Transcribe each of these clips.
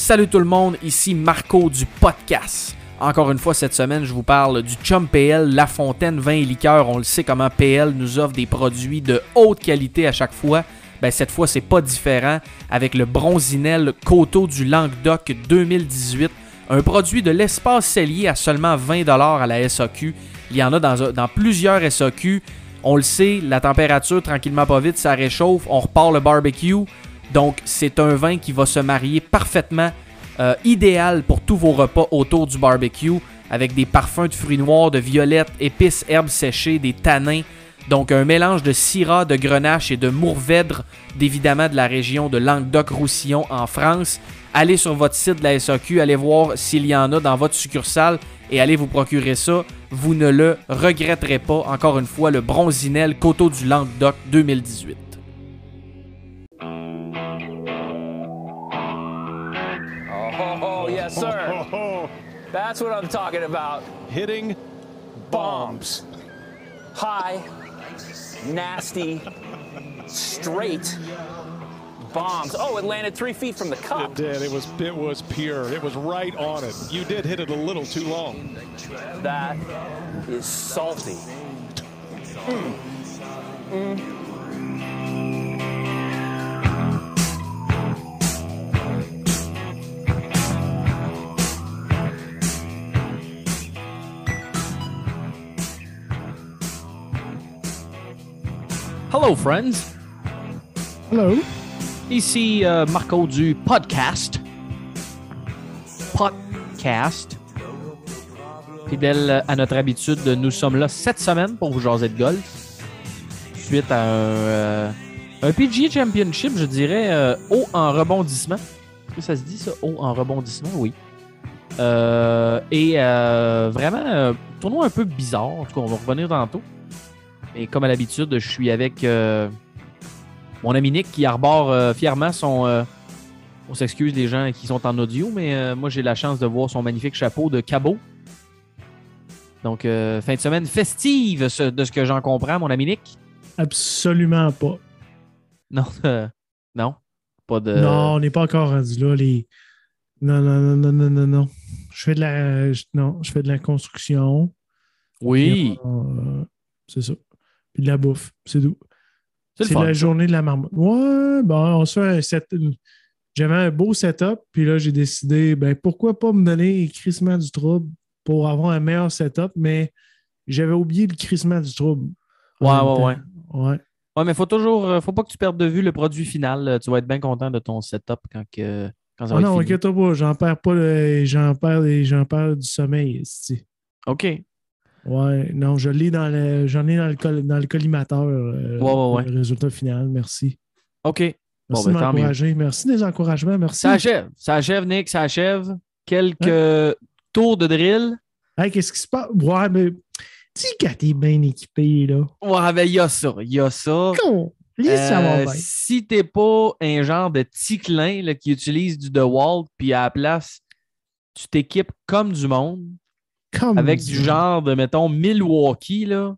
Salut tout le monde, ici Marco du podcast. Encore une fois, cette semaine, je vous parle du Chum PL, La Fontaine Vin et Liqueur. On le sait comment PL nous offre des produits de haute qualité à chaque fois. Ben, cette fois, c'est pas différent avec le Bronzinel Coteau du Languedoc 2018. Un produit de l'espace cellier à seulement 20$ à la SAQ. Il y en a dans, plusieurs SAQ. On le sait, la température, tranquillement pas vite, ça réchauffe. On repart le barbecue. Donc, c'est un vin qui va se marier parfaitement, euh, idéal pour tous vos repas autour du barbecue, avec des parfums de fruits noirs, de violettes, épices, herbes séchées, des tanins. Donc, un mélange de syrah, de grenache et de mourvèdre, d'évidemment de la région de Languedoc-Roussillon en France. Allez sur votre site de la SAQ, allez voir s'il y en a dans votre succursale et allez vous procurer ça. Vous ne le regretterez pas. Encore une fois, le Bronzinel Coteau du Languedoc 2018. Oh, yes, sir. That's what I'm talking about. hitting bombs. High, nasty, straight bombs. Oh, it landed three feet from the cup. It did. It was it was pure. It was right on it. You did hit it a little too long. That is salty. Hmm. Hmm. Hello, friends. Hello. Ici euh, Marco du podcast. Podcast. Fidèle à notre habitude, nous sommes là cette semaine pour vous jaser de golf. Suite à un, euh, un PGA Championship, je dirais, euh, haut en rebondissement. Est-ce que ça se dit ça, haut en rebondissement? Oui. Et vraiment, tournoi un peu bizarre. En tout cas, on va revenir tantôt. Et comme à l'habitude, je suis avec euh, mon ami Nick qui arbore euh, fièrement son. euh, on s'excuse les gens qui sont en audio, mais moi j'ai la chance de voir son magnifique chapeau de cabot. Donc, fin de semaine festive ce- de ce que j'en comprends, mon ami Nick. Absolument pas. Non, non, pas de. Non, on n'est pas encore rendu là. Les... Non, non, non, non, non, non, non. Je fais de la. Non, je fais de la construction. Oui, euh, c'est ça. Puis de la bouffe. C'est tout. c'est la journée de la marmotte. Ouais, bon, on se fait un set. J'avais un beau setup, puis là, j'ai décidé, ben, pourquoi pas me donner crissement du trouble pour avoir un meilleur setup, mais j'avais oublié le crissement du trouble. Ouais, ouais, temps. ouais. Ouais, mais faut toujours, euh, faut pas que tu perdes de vue le produit final. Tu vas être bien content de ton setup quand, que, quand ça Ah va non, être fini. inquiète pas, j'en perds pas j'en perds, perds du sommeil. esti. OK. Ouais, non, je l'ai dans le, j'en ai dans le, col- dans le collimateur. euh, Ouais, ouais, ouais. Le résultat final, merci. OK. Merci Bon, de ben, m'encourager. Merci des encouragements, merci. Ça achève. Ça achève, Nick. Ça achève. Quelques tours de drill. Hey, qu'est-ce qui se passe? Ouais, mais dis quand t'es bien équipé, là. Ouais, ben, il y a ça. Il y a ça. Con, Euh, si t'es pas un genre de ticlin qui utilise du DeWalt, puis à la place, tu t'équipes comme du monde, Comme avec du genre de, mettons, Milwaukee, là,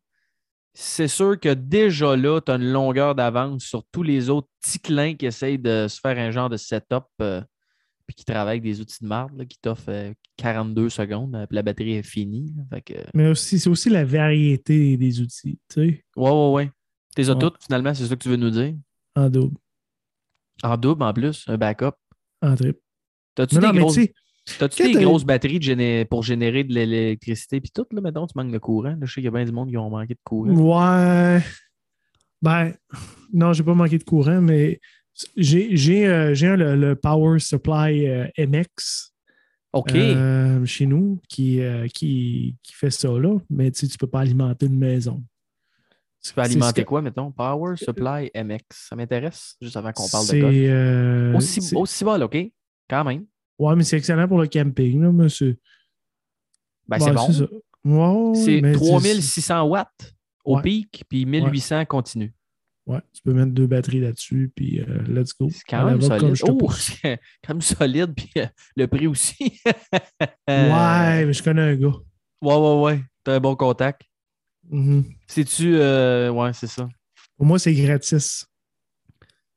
c'est sûr que déjà là, tu as une longueur d'avance sur tous les autres ticlins qui essayent de se faire un genre de setup euh, puis qui travaillent avec des outils de marde là, qui t'offrent euh, 42 secondes, euh, puis la batterie est finie. là. Fait que, Mais aussi, c'est aussi la variété des outils, tu sais, ouais, ouais, ouais. T'es as Ouais. toutes, finalement, c'est ça que tu veux nous dire? en double, En double, en plus, un backup. en triple. T'as-tu des non, grosses T'as-tu des grosses batteries de géné- pour générer de l'électricité puis tout, là, mettons, tu manques de courant? Là, je sais qu'il y a bien du monde qui ont manqué de courant. Ouais. Ben, non, j'ai pas manqué de courant, mais j'ai euh, le, le Power Supply euh, MX OK. euh, chez nous qui, qui, qui fait ça là, mais tu sais, tu peux pas alimenter une maison. tu peux alimenter que- quoi, mettons? Power Supply MX. Ça m'intéresse, juste avant qu'on parle de euh, Aussi, aussi OK? Quand même. Ouais, mais c'est excellent pour le camping, là, monsieur. Ben, c'est bon. Ouais, C'est mais 3600 watts au Ouais. pic, puis 1800 continu. Ouais, tu peux mettre deux batteries là-dessus, puis euh, let's go. C'est quand même solide. Oh, c'est quand même solide, puis euh, le prix aussi. Ouais, mais je connais un gars. Ouais, ouais, ouais. T'as un bon contact. Mhm. C'est-tu. euh, Ouais, c'est ça. Pour moi, c'est gratis.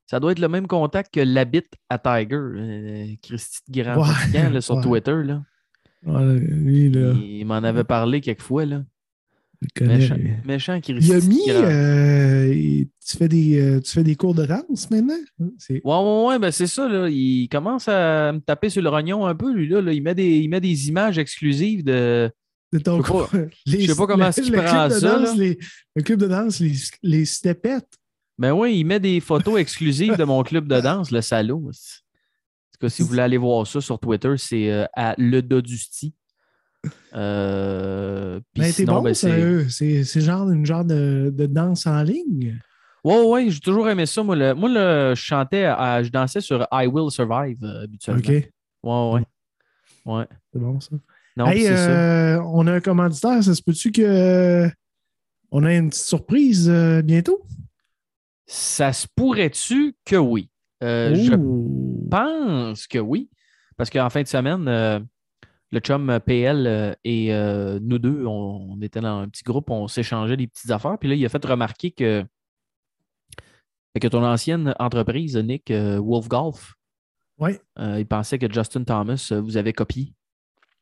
Ça doit être le même contact que l'habit à Tiger, euh, Christy de Grand Ouais, Fatigant, là, sur ouais. Twitter. Là. Lui, là, Il m'en avait parlé quelques fois. Là. Méchant, méchant Christy. Il a de mis. Grand- euh, tu, fais des, euh, tu fais des cours de danse maintenant? C'est- Ouais, ouais, ouais, ben c'est ça. Là. Il commence à me taper sur le rognon un peu, lui. Là, là. Il, met des, il met des images exclusives de. de ton Je sais pas- cours. Les- je sais pas comment le- qu'il le prend ça, danse, les- le club de danse, les, les stepettes. Ben oui, il met des photos exclusives de mon club de danse, le salaud. En tout cas, si vous voulez aller voir ça sur Twitter, c'est euh, à Le Dodusti. Euh, t'es sinon, bon, ben, c'est- eux. C'est c'est genre une genre de, de danse en ligne. Ouais, ouais, j'ai toujours aimé ça. Moi, le, moi le- je chantais, à- je dansais sur I Will Survive euh, habituellement. OK, Ouais, ouais. Ouais. c'est bon ça. Non, Hey, c'est ça. euh, on a un commanditaire. Ça se peut-tu que on a une petite surprise bientôt? Ça se pourrait-tu que oui? Euh, Je pense que oui. Parce qu'en fin de semaine, euh, le chum PL euh, et euh, nous deux, on, on était dans un petit groupe, on s'échangeait des petites affaires. Puis là, il a fait remarquer que, que ton ancienne entreprise, Nick, Wolf Golf, Ouais. il pensait que Justin Thomas vous avait copié.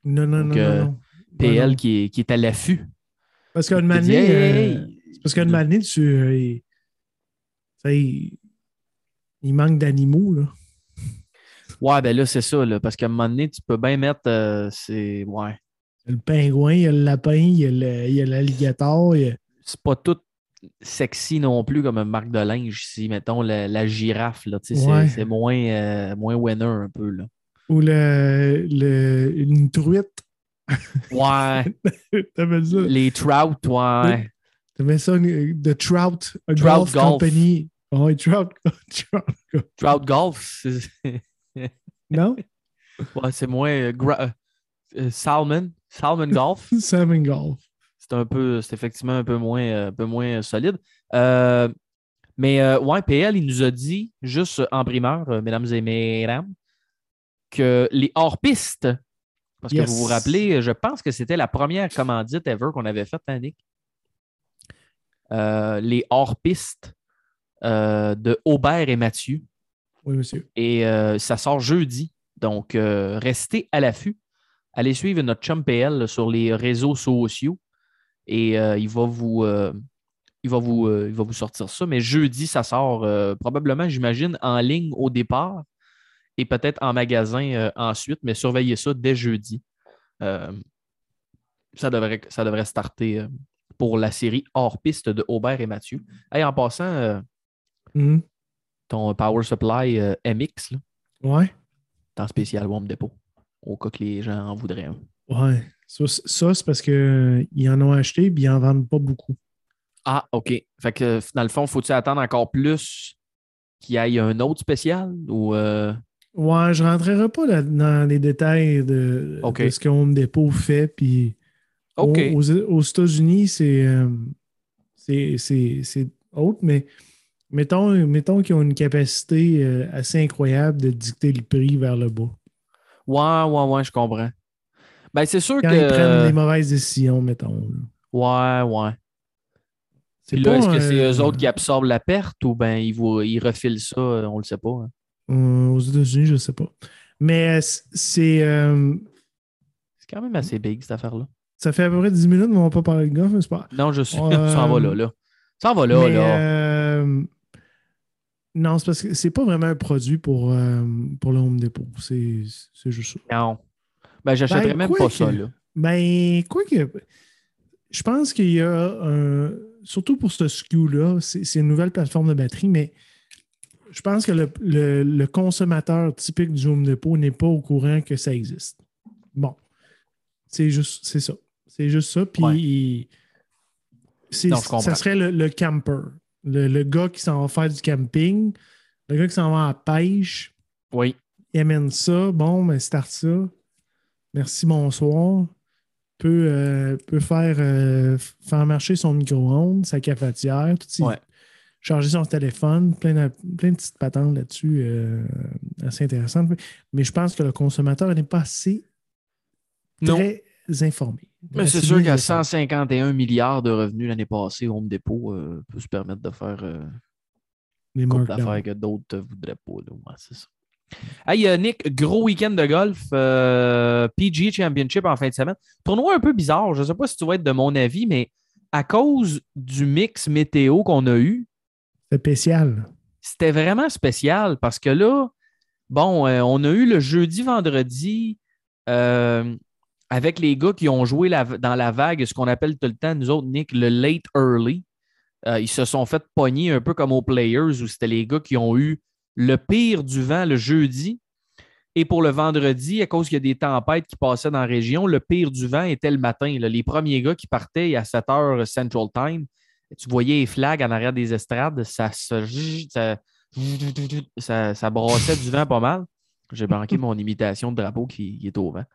Non, non, Donc, non. PL non. qui, est, qui est à l'affût. Parce qu'une année, Hey, hey, hey. c'est parce qu'une année, tu. Il, manque d'animaux, là. Ouais, ben là, c'est ça, là, parce qu'à un moment donné, tu peux bien mettre. euh, c'est. Ouais. Il y a le pingouin, il y a le lapin, il y a l'alligator. a- c'est pas tout sexy non plus comme une marque de linge si mettons la, la girafe là, c'est- Ouais. c'est moins euh, moins winner un peu là. Ou le, le, une truite. Ouais, ça? les trout, ouais. T'appelles ça The Trout, a Trout Golf, Golf. Company. Oh, ouais, Trout, Trout Golf. Trout golf, c'est Non? ouais, c'est moins euh, gra- euh, euh, salmon, salmon golf. Salmon Golf. C'est un peu, c'est effectivement un peu moins, un peu moins solide. Euh, mais euh, ouais, PL, il nous a dit, juste en primeur, euh, mesdames et mesdames, que les hors-pistes, parce que vous vous rappelez, je pense que c'était la première commandite ever qu'on avait faite. Euh, les hors-pistes de Aubert et Mathieu. Oui, monsieur. Et euh, ça sort jeudi. Donc, euh, restez à l'affût. Allez suivre notre chum PL sur les réseaux sociaux et euh, il, va vous, euh, il, va vous, euh, il va vous sortir ça. Mais jeudi, ça sort euh, probablement, j'imagine, en ligne au départ et peut-être en magasin euh, ensuite, mais surveillez ça dès jeudi. Euh, ça, devrait, ça devrait starter euh, pour la série hors piste de Aubert et Mathieu. Hey, en passant, euh, Mhm. ton Power Supply euh, MX, là, Ouais. spécial Warm Depot, au cas que les gens en voudraient un. Ouais. Ça, ça, c'est parce qu'ils en ont acheté et ils n'en vendent pas beaucoup. Ah, OK. Fait que dans le fond, faut-tu attendre encore plus qu'il y ait un autre spécial ou euh, Ouais, je ne rentrerai pas là- dans les détails de, ce que Home Depot fait. Puis. Aux, États-Unis, euh, c'est autre, mais mettons, mettons qu'ils ont une capacité euh, assez incroyable de dicter le prix vers le bas. Ouais, ouais, ouais, je comprends. Ben, c'est sûr Quand que. ils prennent les mauvaises décisions, mettons. là. Ouais, ouais. C'est là, est-ce que c'est eux autres qui absorbent la perte ou ben ils, vous, ils refilent ça, euh, on le sait pas. hein? euh, aux États-Unis, je ne sais pas. Mais c'est. euh, C'est quand même assez big, cette affaire-là. ça fait à peu près 10 minutes, mais on va pas parler de golf, mais c'est pas. Non, je suis. Ça en va là, là. Ça en va là, mais, là. Non, c'est parce que c'est pas vraiment un produit pour, euh, pour le Home Depot. C'est juste ça. Non. Ben, j'achèterais Ben, même pas que- ça, là. Ben, quoi que. Je pense qu'il y a un. Surtout pour ce SKU-là, c'est une nouvelle plateforme de batterie, mais je pense que le, le- le consommateur typique du Home Depot n'est pas au courant que ça existe. Bon. C'est juste. C'est ça. C'est juste ça. Puis. ça serait le, le camper. Le, le gars qui s'en va faire du camping, le gars qui s'en va à la pêche, Oui. il amène ça, bon, ben start ça. Merci, bonsoir. Peut, euh, peut faire, euh, faire marcher son micro-ondes, sa cafetière, tout ça. Ouais. Charger son téléphone, plein de, plein de petites patentes là-dessus, euh, assez intéressantes. Mais je pense que le consommateur n'est pas assez Non. très informé. Mais c'est sûr qu'à informé. 151 milliards de revenus l'année passée, Home Depot euh, peut se permettre de faire, euh, d'affaires que d'autres ne voudraient pas. Ouais, c'est ça. Hey, euh, Nick, gros week-end de golf. euh, PGA Championship en fin de semaine. Tournoi un peu bizarre. Je ne sais pas si tu vas être de mon avis, mais à cause du mix météo qu'on a eu, C'est spécial. c'était vraiment spécial parce que là, bon, on a eu le jeudi, vendredi euh, avec les gars qui ont joué la- dans la vague, ce qu'on appelle tout le temps, nous autres, Nick, le late early. Euh, ils se sont fait pogner un peu comme aux Players où c'était les gars qui ont eu le pire du vent le jeudi. Et pour le vendredi, à cause qu'il y a des tempêtes qui passaient dans la région, le pire du vent était le matin. là. Les premiers gars qui partaient à 7 heures Central Time, tu voyais les flags en arrière des estrades, ça se. Ça, ça, ça brassait du vent pas mal. J'ai manqué mon imitation de drapeau qui, qui est au vent.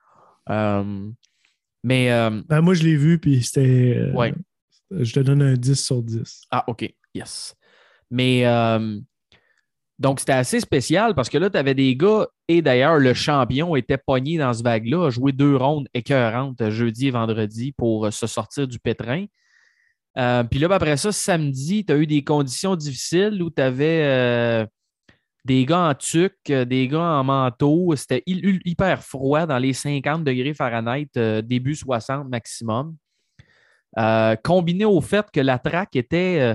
Euh, mais euh, Ben, moi, je l'ai vu, puis c'était. euh, Ouais. Je te donne un 10 sur 10. Ah, OK. Yes. Mais donc, c'était assez spécial parce que là, tu avais des gars, et d'ailleurs, le champion était pogné dans ce vague-là, a joué deux rondes écœurantes jeudi et vendredi pour se sortir du pétrin. Euh, Puis là, ben, après ça, samedi, tu as eu des conditions difficiles où tu avais des gars en tuc, euh, des gars en manteau. C'était hy- hy- hyper froid dans les 50 degrés Fahrenheit, euh, début 60 maximum. Euh, combiné au fait que la track était,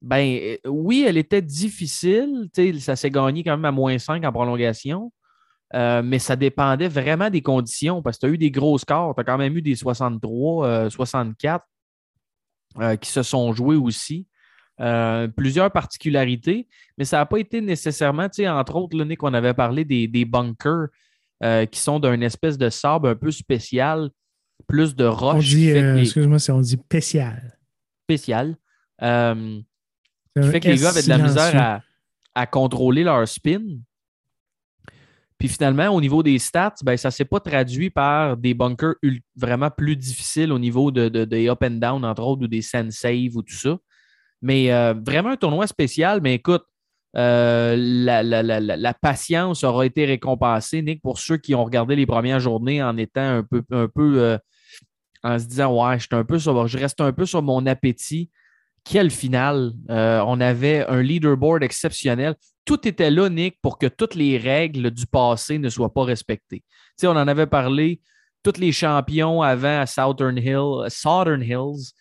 ben oui, elle était difficile. Ça s'est gagné quand même à moins 5 en prolongation. Mais ça dépendait vraiment des conditions parce que tu as eu des gros scores. Tu as quand même eu des 63, euh, 64 euh, qui se sont joués aussi. Euh, plusieurs particularités, mais ça n'a pas été nécessairement, tu sais, entre autres, là, Nick, on avait parlé des, des bunkers euh, qui sont d'un espèce de sable un peu spécial, plus de On roches dit, euh, excuse-moi, c'est- on dit spécial. spécial, qui fait que les gars avaient de la misère à, à contrôler leur spin. Puis finalement, au niveau des stats, ben, ça ne s'est pas traduit par des bunkers vraiment plus difficiles au niveau de, de- des up and down, entre autres, ou des sand save ou tout ça. Mais euh, vraiment un tournoi spécial. Mais écoute, euh, la, la- la- la- patience aura été récompensée, Nick, pour ceux qui ont regardé les premières journées en étant un peu, un peu euh, en se disant Ouais, je, un peu sur- je reste un peu sur mon appétit. Quelle finale! On avait un leaderboard exceptionnel. Tout était là, Nick, pour que toutes les règles du passé ne soient pas respectées. Tu sais, on en avait parlé. Tous les champions avant à Southern Hill, Southern Hills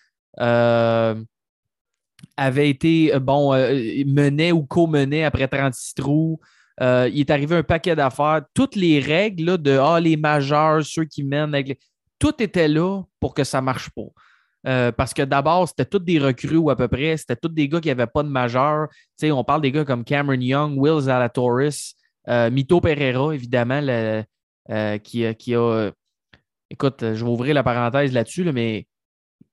avaient été, euh, bon, euh, menaient ou co-menaient après 36 trous. Euh, il est arrivé un paquet d'affaires. Toutes les règles là, de ah, les majeurs, ceux qui mènent, tout était là pour que ça ne marche pas. Parce que d'abord, c'était tous des recrues ou à peu près, c'était tous des gars qui n'avaient pas de majeur. On parle des gars comme Cameron Young, Will Zalatoris, Mito Pereira, évidemment, le- qui, a- qui a. Écoute, je vais ouvrir la parenthèse là-dessus, là, mais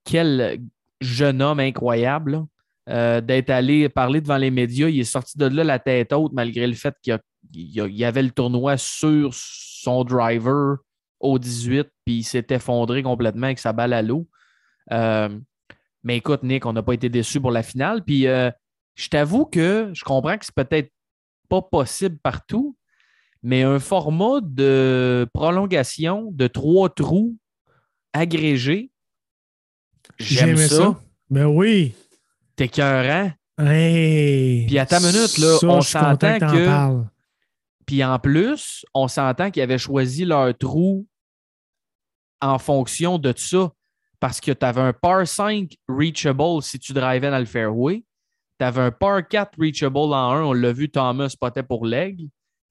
quel jeune homme incroyable euh, d'être allé parler devant les médias. Il est sorti de là la tête haute malgré le fait qu'il y avait le tournoi sur son driver au 18, puis il s'est effondré complètement avec sa balle à l'eau. Euh, mais écoute, Nick, on n'a pas été déçus pour la finale. Puis euh, je t'avoue que je comprends que c'est peut-être pas possible partout, mais un format de prolongation de trois trous agrégés, j'aime J'aimais ça. Ben oui. T'es cœurant. Hey. Puis à ta minute, là, Ça, on s'entend t'en que-. Puis en plus, on s'entend qu'ils avaient choisi leur trou en fonction de ça. Parce que tu avais un par 5 reachable si tu drivais dans le fairway. Tu avais un par 4 reachable en 1. On l'a vu, Thomas spotait pour l'aigle.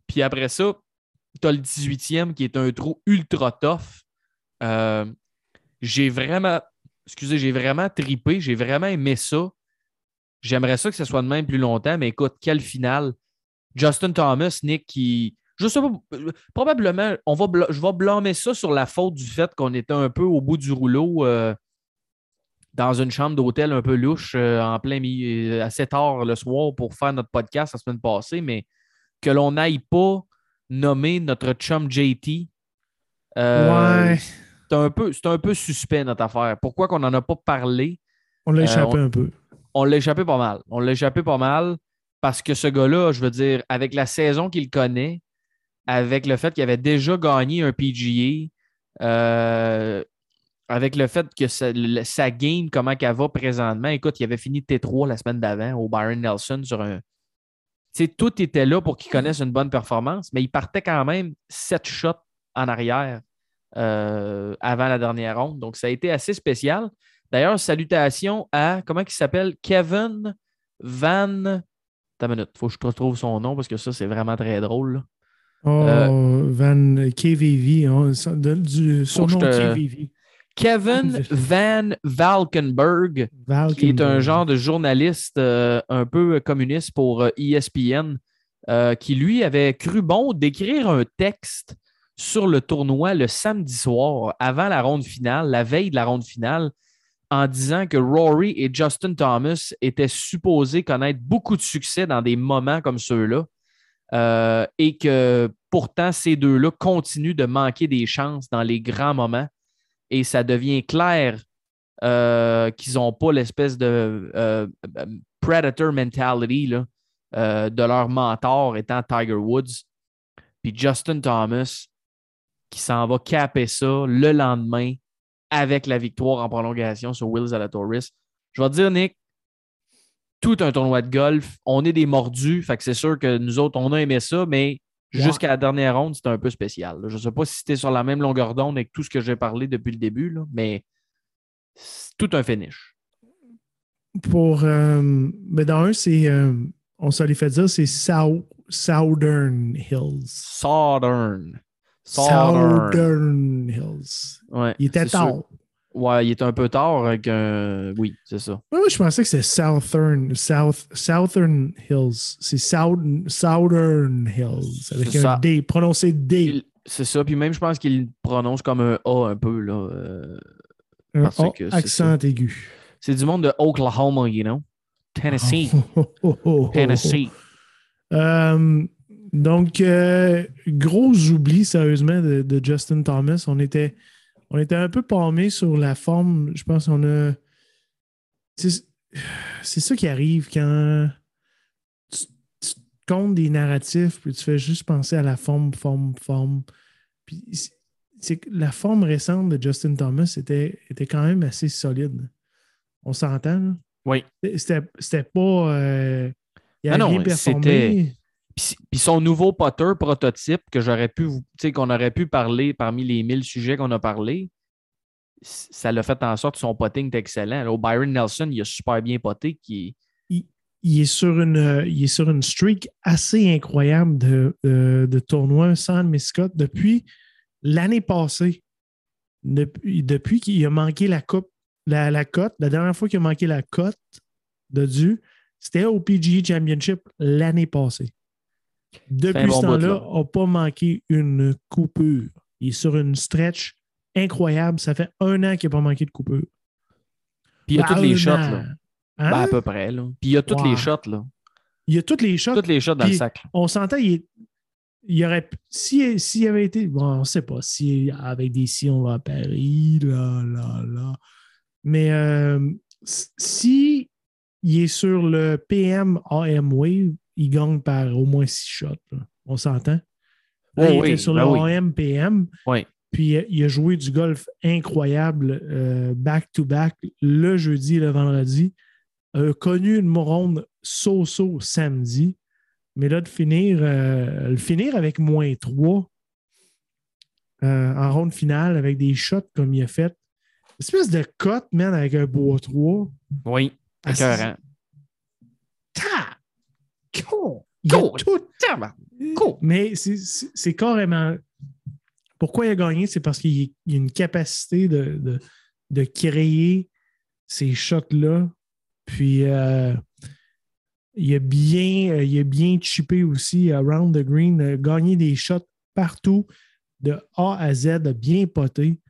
Puis après ça, tu as le 18e qui est un trou ultra tough. Euh, j'ai vraiment, excusez, j'ai vraiment tripé. J'ai vraiment aimé ça. J'aimerais ça que ce soit de même plus longtemps, mais écoute, quelle finale. Justin Thomas, Nick, qui. Je sais pas, euh, probablement, on va je vais blâmer ça sur la faute du fait qu'on était un peu au bout du rouleau euh, dans une chambre d'hôtel un peu louche euh, en plein milieu, assez tard le soir pour faire notre podcast la semaine passée, mais que l'on n'aille pas nommer notre chum JT. euh, ouais. C'est un, peu- c'est un peu suspect notre affaire. Pourquoi qu'on n'en a pas parlé? On l'a euh, échappé on- un peu. On l'a échappé pas mal. On l'a échappé pas mal parce que ce gars-là, je veux dire, avec la saison qu'il connaît, avec le fait qu'il avait déjà gagné un PGA, euh, avec le fait que sa, le- game, comment qu'elle va présentement, écoute, il avait fini T3 la semaine d'avant au Byron Nelson sur un, tout était là pour qu'il connaisse une bonne performance, mais il partait quand même sept shots en arrière euh, avant la dernière ronde. Donc, ça a été assez spécial. D'ailleurs, salutations à, comment il s'appelle? Kevin Van. Attends minute, il faut que je retrouve son nom parce que ça, c'est vraiment très drôle. là. Oh, Euh, Van KVV, hein, de- du surnom te- KVV. Kevin Van Valkenburg, Val qui est un genre de journaliste euh, un peu communiste pour euh, ESPN, euh, qui lui avait cru bon d'écrire un texte sur le tournoi le samedi soir, avant la ronde finale, la veille de la ronde finale, en disant que Rory et Justin Thomas étaient supposés connaître beaucoup de succès dans des moments comme ceux-là. euh, et que pourtant, ces deux-là continuent de manquer des chances dans les grands moments. Et ça devient clair euh, qu'ils n'ont pas l'espèce de euh, predator mentality là, de leur mentor étant Tiger Woods. Puis Justin Thomas qui s'en va caper ça le lendemain avec la victoire en prolongation sur Will Zalatoris. Je vais te dire, Nick, tout un tournoi de golf, on est des mordus, fait que c'est sûr que nous autres, on a aimé ça, mais Ouais. jusqu'à la dernière ronde, c'était un peu spécial. là. Je ne sais pas si c'était sur la même longueur d'onde avec tout ce que j'ai parlé depuis le début, là, mais c'est tout un finish. Pour. euh, ben dans un, c'est. euh, on se les fait dire, c'est Sou- Southern Hills. Southern. Southern. Southern Hills. Ouais, Il était sûr. tard. Ouais, il était un peu tard avec un. Oui, c'est ça. Moi, je pensais que c'était Southern, South, Southern Hills. C'est South, Southern Hills. Avec C'est un ça. D, prononcé D. C'est ça. Puis même, je pense qu'il prononce comme un A un peu. là. euh, Un A, que accent aigu. C'est du monde de Oklahoma, you know? Tennessee. Oh, oh, oh, oh. Tennessee. Euh, donc, euh, gros oubli, sérieusement, de, de Justin Thomas. On était, on était un peu palmé sur la forme. Je pense qu'on a. C'est ça qui arrive quand tu, tu comptes des narratifs, puis tu fais juste penser à la forme, forme, forme. Puis c'est- la forme récente de Justin Thomas était, était quand même assez solide. On s'entend? Oui. C'était pas. euh, il a Ah non, performé. c'était- Puis son nouveau potter prototype que j'aurais pu, qu'on aurait pu parler parmi les 1000 sujets qu'on a parlé, ça l'a fait en sorte que son potting est excellent. Au Byron Nelson, il a super bien poté. Qui... il est sur une, il est sur une streak assez incroyable de, de, de tournois sans Miss Scott depuis l'année passée. Depuis, depuis qu'il a manqué la coupe, la, la cote, la dernière fois qu'il a manqué la cote de dû, c'était au PGA Championship l'année passée. Depuis bon ce temps-là, là. n'a pas manqué une coupure. Il est sur une stretch incroyable. Ça fait un an qu'il n'a pas manqué de coupure. Puis il y a Ben, toutes les shots, là. Hein? Ben, à peu près, là. Puis il y a toutes les shots, là. Il y a toutes les shots. Toutes les shots dans le sac. on s'entend, il, est- il y aurait. S'il s'il avait été. Bon, on ne sait pas. Si avec des si on va à Paris, là, là, là. Mais euh, si il est sur le PM AM Wave, il gagne par au moins six shots. là. On s'entend? Là, Oh il oui, était sur ben le oui. AM PM. Oui. Puis euh, il a joué du golf incroyable euh, back-to-back le jeudi et le vendredi. A connu une ronde so-so samedi. Mais là, de finir, euh, le finir avec moins 3 en ronde finale avec des shots comme il a fait. Une espèce de cote, man, avec un bois 3. Oui. Ah, Écœurant. Ta! Cool. tout mais c'est- carrément. Pourquoi il a gagné? C'est parce qu'il y a une capacité de, de, de créer ces shots-là. Puis euh, il, a bien, il a bien chippé aussi around the green, gagné des shots partout, de A à Z, bien poté.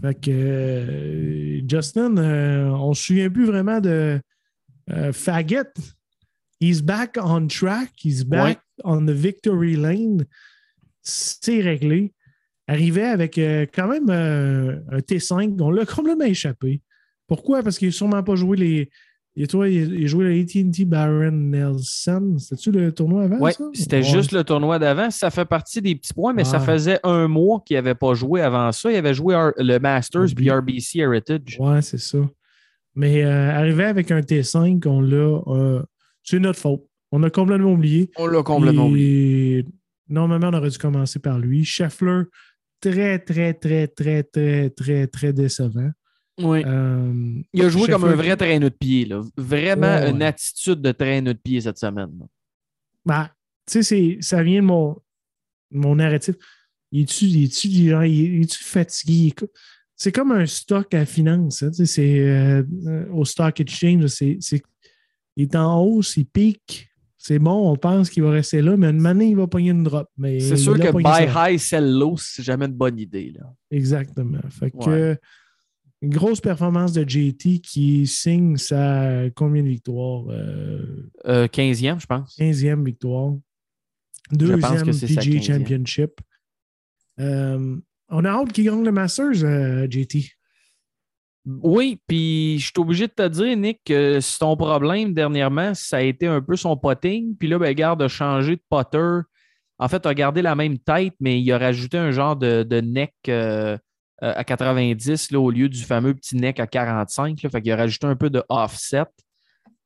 Fait que euh, Justin, euh, on ne se souvient plus vraiment de euh. He's back on track. He's back on the victory lane. C'est réglé. Arrivait avec euh, quand même euh, un T5. On l'a complètement échappé. Pourquoi? Parce qu'il n'a sûrement pas joué les. Et toi, il a joué le ATT Baron Nelson. C'était-tu le tournoi avant? Oui, c'était Ouais. juste le tournoi d'avant. Ça fait partie des petits points, mais ça Ouais. faisait un mois qu'il n'avait pas joué avant ça. Il avait joué le Masters puis RBC Heritage. Ouais, c'est ça. Mais euh, arrivé avec un T5, on l'a. euh, c'est notre faute. On a complètement oublié. On l'a complètement Et oublié. Normalement, on aurait dû commencer par lui. Scheffler, très, très, très, très, très, très, très décevant. Oui. Euh, Il a joué comme un vrai traîneur de pied. Là. Vraiment Ouais, ouais. une attitude de traîneur de pied cette semaine. Ben, tu sais, ça vient de mon, mon narratif. Il est-tu est- fatigué? C'est comme un stock à finance. hein, c'est, euh, euh, au stock exchange, c'est- il est en hausse, il pique. C'est bon, on pense qu'il va rester là, mais une année, il va pogner une drop. C'est sûr que buy high, sell low, c'est jamais une bonne idée. Là. Exactement. Fait que, une grosse performance de JT qui signe sa combien de victoires? Euh, Euh, 15e, je pense. 15e victoire. Deuxième PGA 15e. Championship. Euh, on a hâte qu'il gagne le Masters, euh, JT. Oui, puis je suis obligé de te dire, Nick, que ton problème dernièrement, ça a été un peu son potting. Puis là, ben, garde a changé de putter. En fait, a gardé la même tête, mais il a rajouté un genre de, de neck euh, euh, à 90 là, au lieu du fameux petit neck à 45. Là, fait qu'il a rajouté un peu de offset.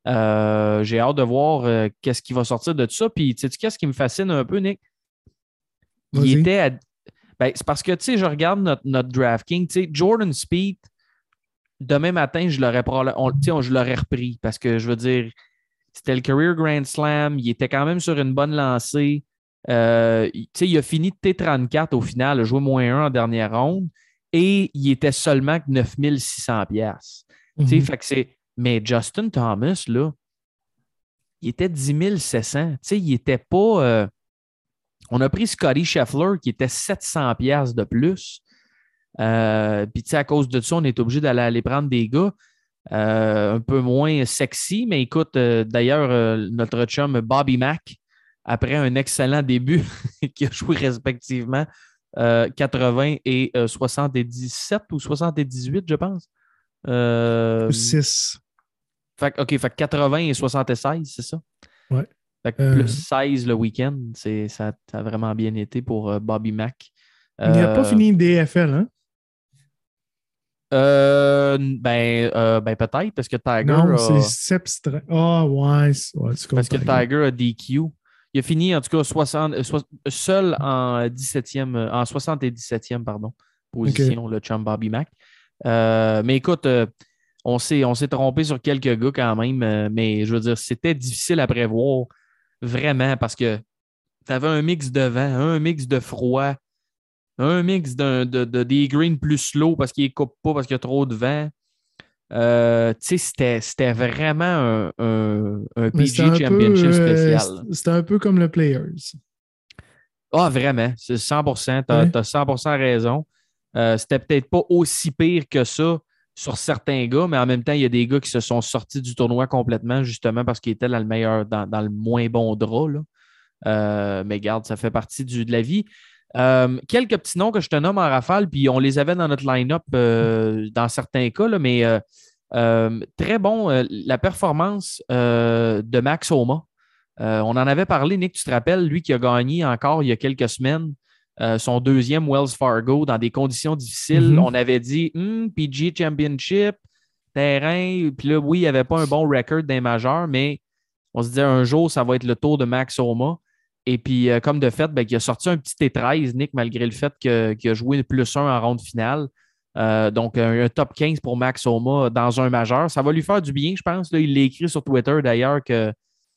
Euh, J'ai hâte de voir euh, qu'est-ce qui va sortir de tout ça. Puis, tu sais, qu'est-ce qui me fascine un peu, Nick? Il était à- Ben, c'est parce que, tu sais, je regarde notre, notre DraftKings, tu sais, Jordan Speed, demain matin, je l'aurais probable- on- tu sais, on- je l'aurais repris parce que, je veux dire, c'était le Career Grand Slam, il était quand même sur une bonne lancée. Euh, il- a fini de T34 au final, il a joué moins 1 en dernière ronde et il était seulement que 9600 pièces. C'est. Mais Justin Thomas, là, il était 10 700. Tu sais, il était pas. euh, On a pris Scotty Scheffler qui était 700 pièces de plus. Euh, Puis, tu sais, à cause de ça, on est obligé d'aller aller prendre des gars euh, un peu moins sexy. Mais écoute, euh, d'ailleurs, notre chum Bobby Mack, après un excellent début, qui a joué respectivement euh, 80 et euh, 77 ou 78, je pense. Euh, 6. fait, OK, fait que 80 et 76, c'est ça? Ouais. Fait que plus 16 le week-end, c'est, ça, ça a vraiment bien été pour Bobby Mack. Il n'a pas fini DFL, hein? Euh, ben, euh, ben peut-être, parce que Tiger Non, a, c'est Sepstra. Ah, ouais. ouais, parce que. Tiger a DQ. Il a fini, en tout cas, 60, euh, seul en 17e, euh, en 77e, pardon, position, le chum Bobby Mack. Euh, mais écoute, on s'est, on s'est trompé sur quelques gars quand même, mais je veux dire, c'était difficile à prévoir, vraiment, parce que tu avais un mix de vent, un mix de froid, un mix d'un- de, de- des greens plus slow parce qu'ils ne coupent pas parce qu'il y a trop de vent. Euh, c'était, c'était vraiment un, un, PGA un peu, Championship euh, spécial. C'était un peu comme le Players. Ah, vraiment, c'est 100%. Tu as, Ouais. 100% raison. Euh, c'était peut-être pas aussi pire que ça sur certains gars, mais en même temps, il y a des gars qui se sont sortis du tournoi complètement, justement parce qu'ils étaient dans le meilleur, dans, dans le moins bon drap. là. Mais garde, ça fait partie du- de la vie. Euh, quelques petits noms que je te nomme en rafale, puis on les avait dans notre line-up euh, dans certains cas, là, mais euh, très bon, la performance de Max Homa. Euh, on en avait parlé, Nick, tu te rappelles, lui qui a gagné encore il y a quelques semaines son deuxième Wells Fargo dans des conditions difficiles. Mhm. On avait dit hmm, PG Championship, terrain, puis là, oui, il n'y avait pas un bon record d'un majeur, mais on se disait un jour, ça va être le tour de Max Homa. Et puis, euh, comme de fait, ben, il a sorti un petit T13, Nick, malgré le fait qu'il a joué plus 1 en ronde finale. Euh, donc, un, top 15 pour Max Homa dans un majeur. Ça va lui faire du bien, je pense. Là, il l'a écrit sur Twitter d'ailleurs que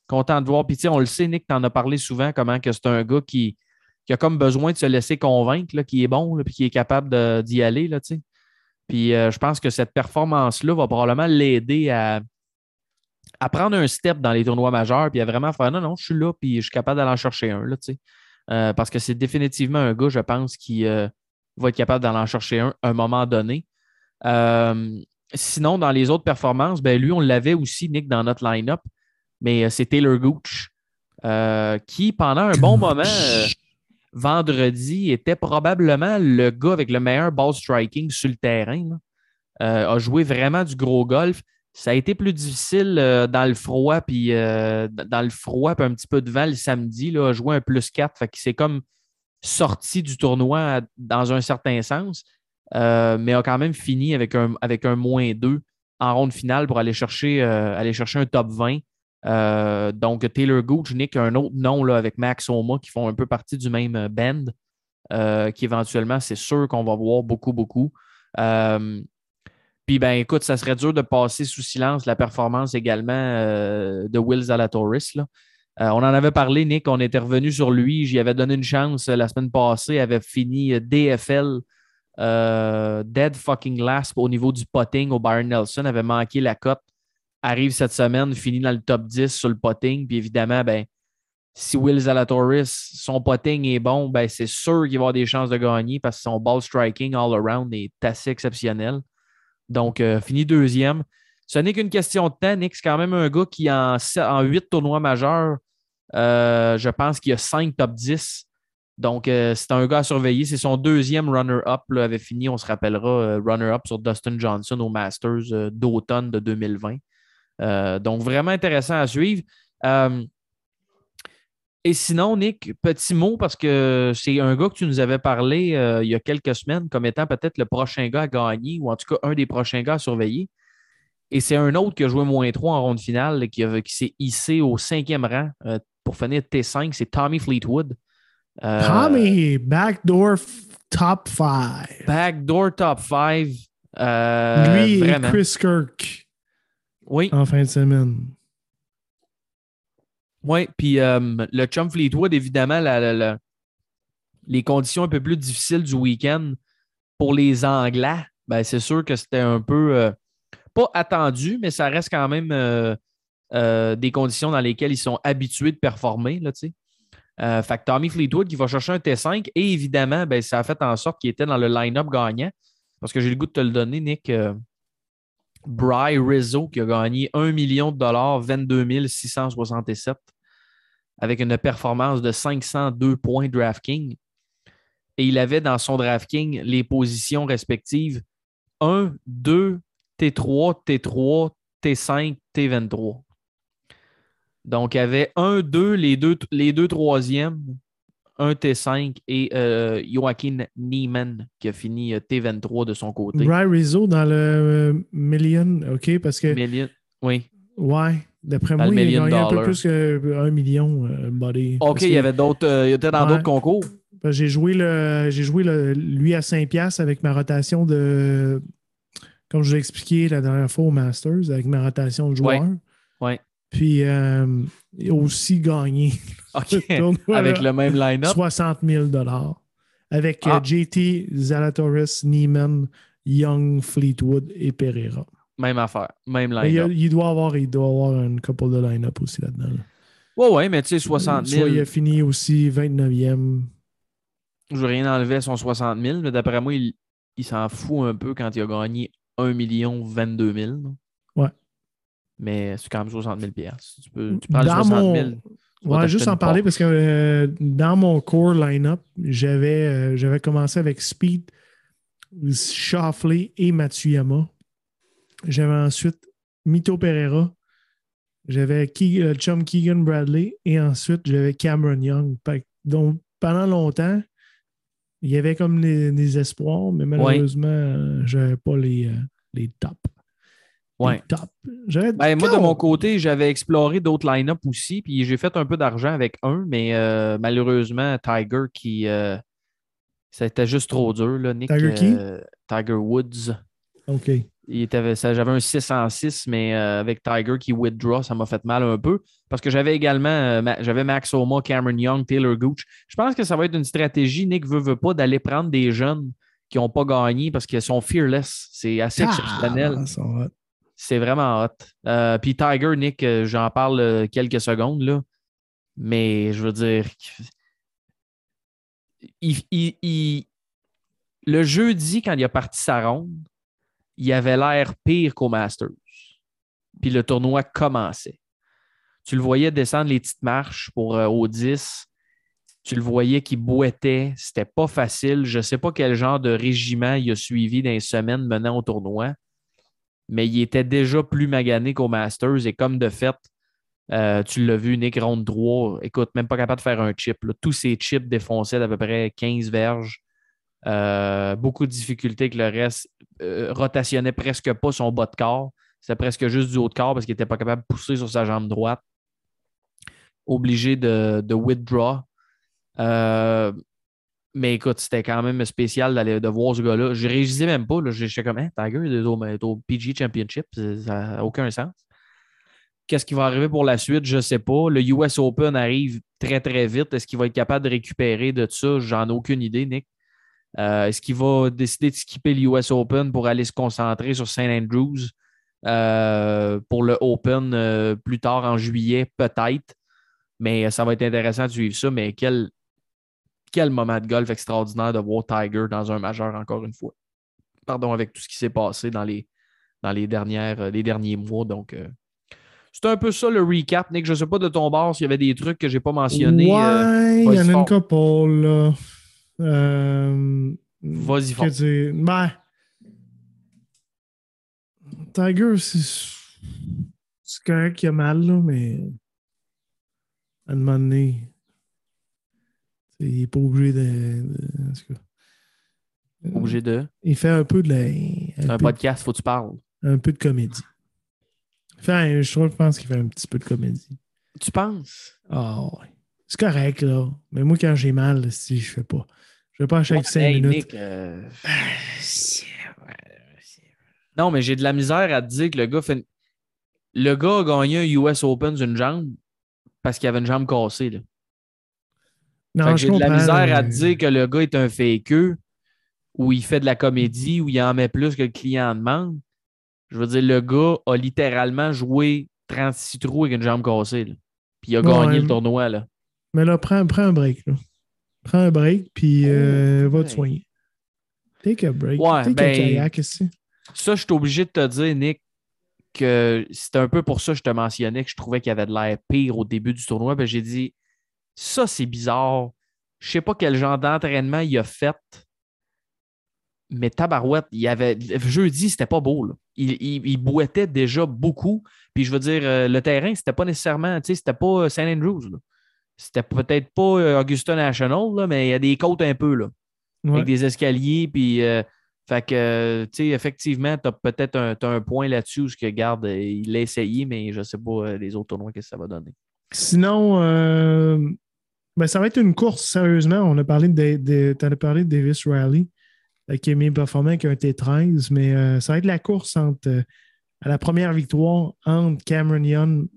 content de voir. Puis, on le sait, Nick, tu en as parlé souvent, comment que c'est un gars qui, qui a comme besoin de se laisser convaincre, qui est bon, puis qui est capable d'y aller. Là, puis, euh, je pense que cette performance-là va probablement l'aider à, à prendre un step dans les tournois majeurs, puis à vraiment faire non, non, je suis là, puis je suis capable d'aller en chercher un. Là, tu sais. Euh, parce que c'est définitivement un gars, je pense, qui euh, va être capable d'aller en chercher un à un moment donné. Euh, sinon, dans les autres performances, ben, lui, on l'avait aussi, Nick, dans notre line-up, mais c'est Taylor Gooch, qui, pendant un bon moment, vendredi, était probablement le gars avec le meilleur ball striking sur le terrain. a joué vraiment du gros golf. Ça a été plus difficile euh, dans le froid, puis euh, dans le froid, puis un petit peu de vent le samedi. Là, a joué un plus 4. Fait qu'il s'est comme sorti du tournoi dans un certain sens, euh, mais a quand même fini avec un, moins 2 en ronde finale pour aller chercher, aller chercher un top 20. Euh, donc, Taylor Gooch, Nick, un autre nom avec Max Oma qui font un peu partie du même band, qui éventuellement, c'est sûr qu'on va voir beaucoup, beaucoup. Puis, ben, écoute, ça serait dur de passer sous silence la performance également de Will Zalatoris. Là. on en avait parlé, Nick, on était revenu sur lui. J'y avais donné une chance la semaine passée. Il avait fini DFL, dead fucking last au niveau du potting au Byron Nelson, avait manqué la cote arrive cette semaine, finit dans le top 10 sur le potting. Puis évidemment, ben, si Will Zalatoris, son potting est bon, ben, c'est sûr qu'il va avoir des chances de gagner parce que son ball striking all around est assez exceptionnel. Donc, euh, fini deuxième. Ce n'est qu'une question de temps. Nick, c'est quand même un gars qui, en, en 8 tournois majeurs, euh, je pense qu'il y a 5 top 10. Donc, euh, c'est un gars à surveiller. C'est son deuxième runner-up. avait fini, on se rappellera, runner-up sur Dustin Johnson au Masters d'automne de 2020. Euh, donc, vraiment intéressant à suivre. Et sinon, Nick, petit mot, parce que c'est un gars que tu nous avais parlé euh, il y a quelques semaines comme étant peut-être le prochain gars à gagner, ou en tout cas un des prochains gars à surveiller. Et c'est un autre qui a joué moins 3 en ronde finale, qui, qui s'est hissé au cinquième rang pour finir T5, c'est Tommy Fleetwood. Tommy, backdoor top 5. Backdoor top 5. Lui et Chris Kirk. Oui. En fin de semaine. Oui, puis euh, le Chum Fleetwood, évidemment, les conditions un peu plus difficiles du week-end pour les Anglais, ben, c'est sûr que c'était un peu euh, pas attendu, mais ça reste quand même euh, des conditions dans lesquelles ils sont habitués de performer. Là, fait que Tommy Fleetwood qui va chercher un T5 et évidemment, ben, ça a fait en sorte qu'il était dans le line-up gagnant. Parce que j'ai le goût de te le donner, Nick. Bry Rizzo qui a gagné 1 million de dollars, 22 667, avec une performance de 502 points DraftKings. Et il avait dans son DraftKings les positions respectives 1, 2, T3, T3, T5, T23. Donc, il avait 1, 2, les deux, les deux troisièmes, un T5 et euh, Joaquin Neiman qui a fini euh, T23 de son côté. Bry Rizzo dans le euh, million, OK, parce que. Million, oui. Ouais, d'après moi, il a gagné un peu plus qu'un million, buddy. OK, il y avait d'autres. il était dans d'autres concours. J'ai joué, le, j'ai joué le, lui à 5$ avec ma rotation de. Comme je l'ai expliqué la dernière fois au Masters, avec ma rotation de joueur. Oui. Puis euh, aussi gagné. Avec le même line-up? 60 000 Avec euh, ah. JT, Zalatoris, Neiman, Young, Fleetwood et Pereira. Même affaire. Même line-up. Il, doit avoir, il doit avoir une couple de line-up aussi là-dedans. Oui, oui, mais tu sais, 60 000. Soit il a fini aussi 29e. Je veux rien enlever à son 60 000, mais d'après moi, il, il s'en fout un peu quand il a gagné 1 million 22 000 mais c'est quand même 60 000 Tu, peux, tu prends dans 60 000. Mon... juste en parler parce que euh, dans mon core line-up, j'avais, euh, commencé avec Speed, Shoffley et Matsuyama. J'avais ensuite Mito Pereira. J'avais euh, Chum Keegan Bradley et ensuite j'avais Cameron Young. Donc pendant longtemps, il y avait comme des, espoirs, mais malheureusement, je n'avais pas les, les tops. Ouais. Ben, moi, de mon côté, j'avais exploré d'autres line-up aussi, puis j'ai fait un peu d'argent avec un, mais euh, malheureusement, Tiger qui. Euh, c'était juste trop dur, là, Nick. Tiger qui? Euh, Tiger Woods. OK. J'avais un 6 en 6, mais avec Tiger qui withdraw, ça m'a fait mal un peu. Parce que j'avais également j'avais Max Oma, Cameron Young, Taylor Gooch. Je pense que ça va être une stratégie, Nick veut, veut pas, d'aller prendre des jeunes qui n'ont pas gagné parce qu'ils sont fearless. C'est assez ah, exceptionnel. C'est vraiment hot. Euh, puis Tiger, Nick, euh, j'en parle euh, quelques secondes, là. Mais je veux dire, le jeudi, quand il a parti sa ronde, il avait l'air pire qu'au Masters. Puis le tournoi commençait. Tu le voyais descendre les petites marches pour au 10. Tu le voyais qu'il boitait. C'était pas facile. Je ne sais pas quel genre de régiment il a suivi dans les semaines menant au tournoi mais il était déjà plus magané qu'au Masters. Et comme de fait, euh, tu l'as vu, Nick Ronde 3, écoute, même pas capable de faire un chip. Tous ces chips défonçaient d'à peu près 15 verges. Euh, beaucoup de difficultés que le reste euh, rotationnait presque pas son bas de corps. C'était presque juste du haut de corps parce qu'il n'était pas capable de pousser sur sa jambe droite. Obligé de, de withdraw. Euh, mais écoute, c'était quand même spécial d'aller de voir ce gars-là. Je réalisais même pas. J'étais comme, hein, au, est au PG Championship. Ça n'a aucun sens. Qu'est-ce qui va arriver pour la suite? Je ne sais pas. Le US Open arrive très, très vite. Est-ce qu'il va être capable de récupérer de ça? J'en ai aucune idée, Nick. Euh, Est-ce qu'il va décider de skipper le US Open pour aller se concentrer sur St. Andrews euh, pour le Open euh, plus tard en juillet? Peut-être? Mais ça va être intéressant de suivre ça. Mais quel, quel moment de golf extraordinaire de voir Tiger dans un majeur encore une fois. Pardon, avec tout ce qui s'est passé dans les, dans les, dernières, les derniers mois. Donc, c'est un peu ça le recap. Nick, je ne sais pas de ton bord s'il y avait des trucs que je n'ai pas mentionnés. Ouais, il y en a une couple, là. Euh, Vas-y fort. dire? Ben, Tiger, c'est c'est correct qu'il a mal, là, mais à un moment donné, il n'est pas obligé de. de- en tout cas. obligé de. Il fait un peu de la. Un peu, podcast, faut que tu parles. un peu de comédie. Un- je trouve, je pense qu'il fait un petit peu de comédie. Tu penses? Ah ouais. C'est correct, là. Mais moi, quand j'ai mal, si je fais pas. Je fais pas à chaque cinq Hey, minutes. Nick, euh, Non, mais j'ai de la misère à te dire que le gars fait. Le gars a gagné un US Open d'une jambe parce qu'il avait une jambe cassée. Là. Fait Non, j'ai de la misère à te dire que le gars est un fakeux ou il fait de la comédie ou il en met plus que le client en demande. Je veux dire, le gars a littéralement joué 36 trous avec une jambe cassée. là. Puis il a Ouais, gagné le tournoi. Là. Mais là, prends, prends un break. Là. Prends un break, puis euh, va te soigner. Take a break. Ouais, Take ben- a kayak ici. Ça, je suis obligé de te dire, Nick, que c'est un peu pour ça que je te mentionnais que je trouvais qu'il avait de l'air pire au début du tournoi. Ben, j'ai dit, ça, c'est bizarre. Je sais pas quel genre d'entraînement il a fait. Mais Tabarouette, il avait. Jeudi, c'était pas beau. là. Il, il, il boitait déjà beaucoup. Puis je veux dire, euh, le terrain, c'était pas nécessairement. Tu sais, c'était pas St. Andrews. là. C'était peut-être pas euh, Augusta National, là, mais il y a des côtes un peu. Là Ouais. avec des escaliers. Puis, euh, fait que, euh, tu sais, effectivement, tu as peut-être un, un point là-dessus où ce que garde, il l'a essayé, mais je ne sais pas les autres tournois, qu'est-ce que ça va donner. Sinon, euh, ben, ça va être une course, sérieusement. On a parlé de, as parlé de Davis Riley, euh, qui est mieux performant qu'un T13, mais euh, ça va être la course entre à la première victoire entre Cameron Young,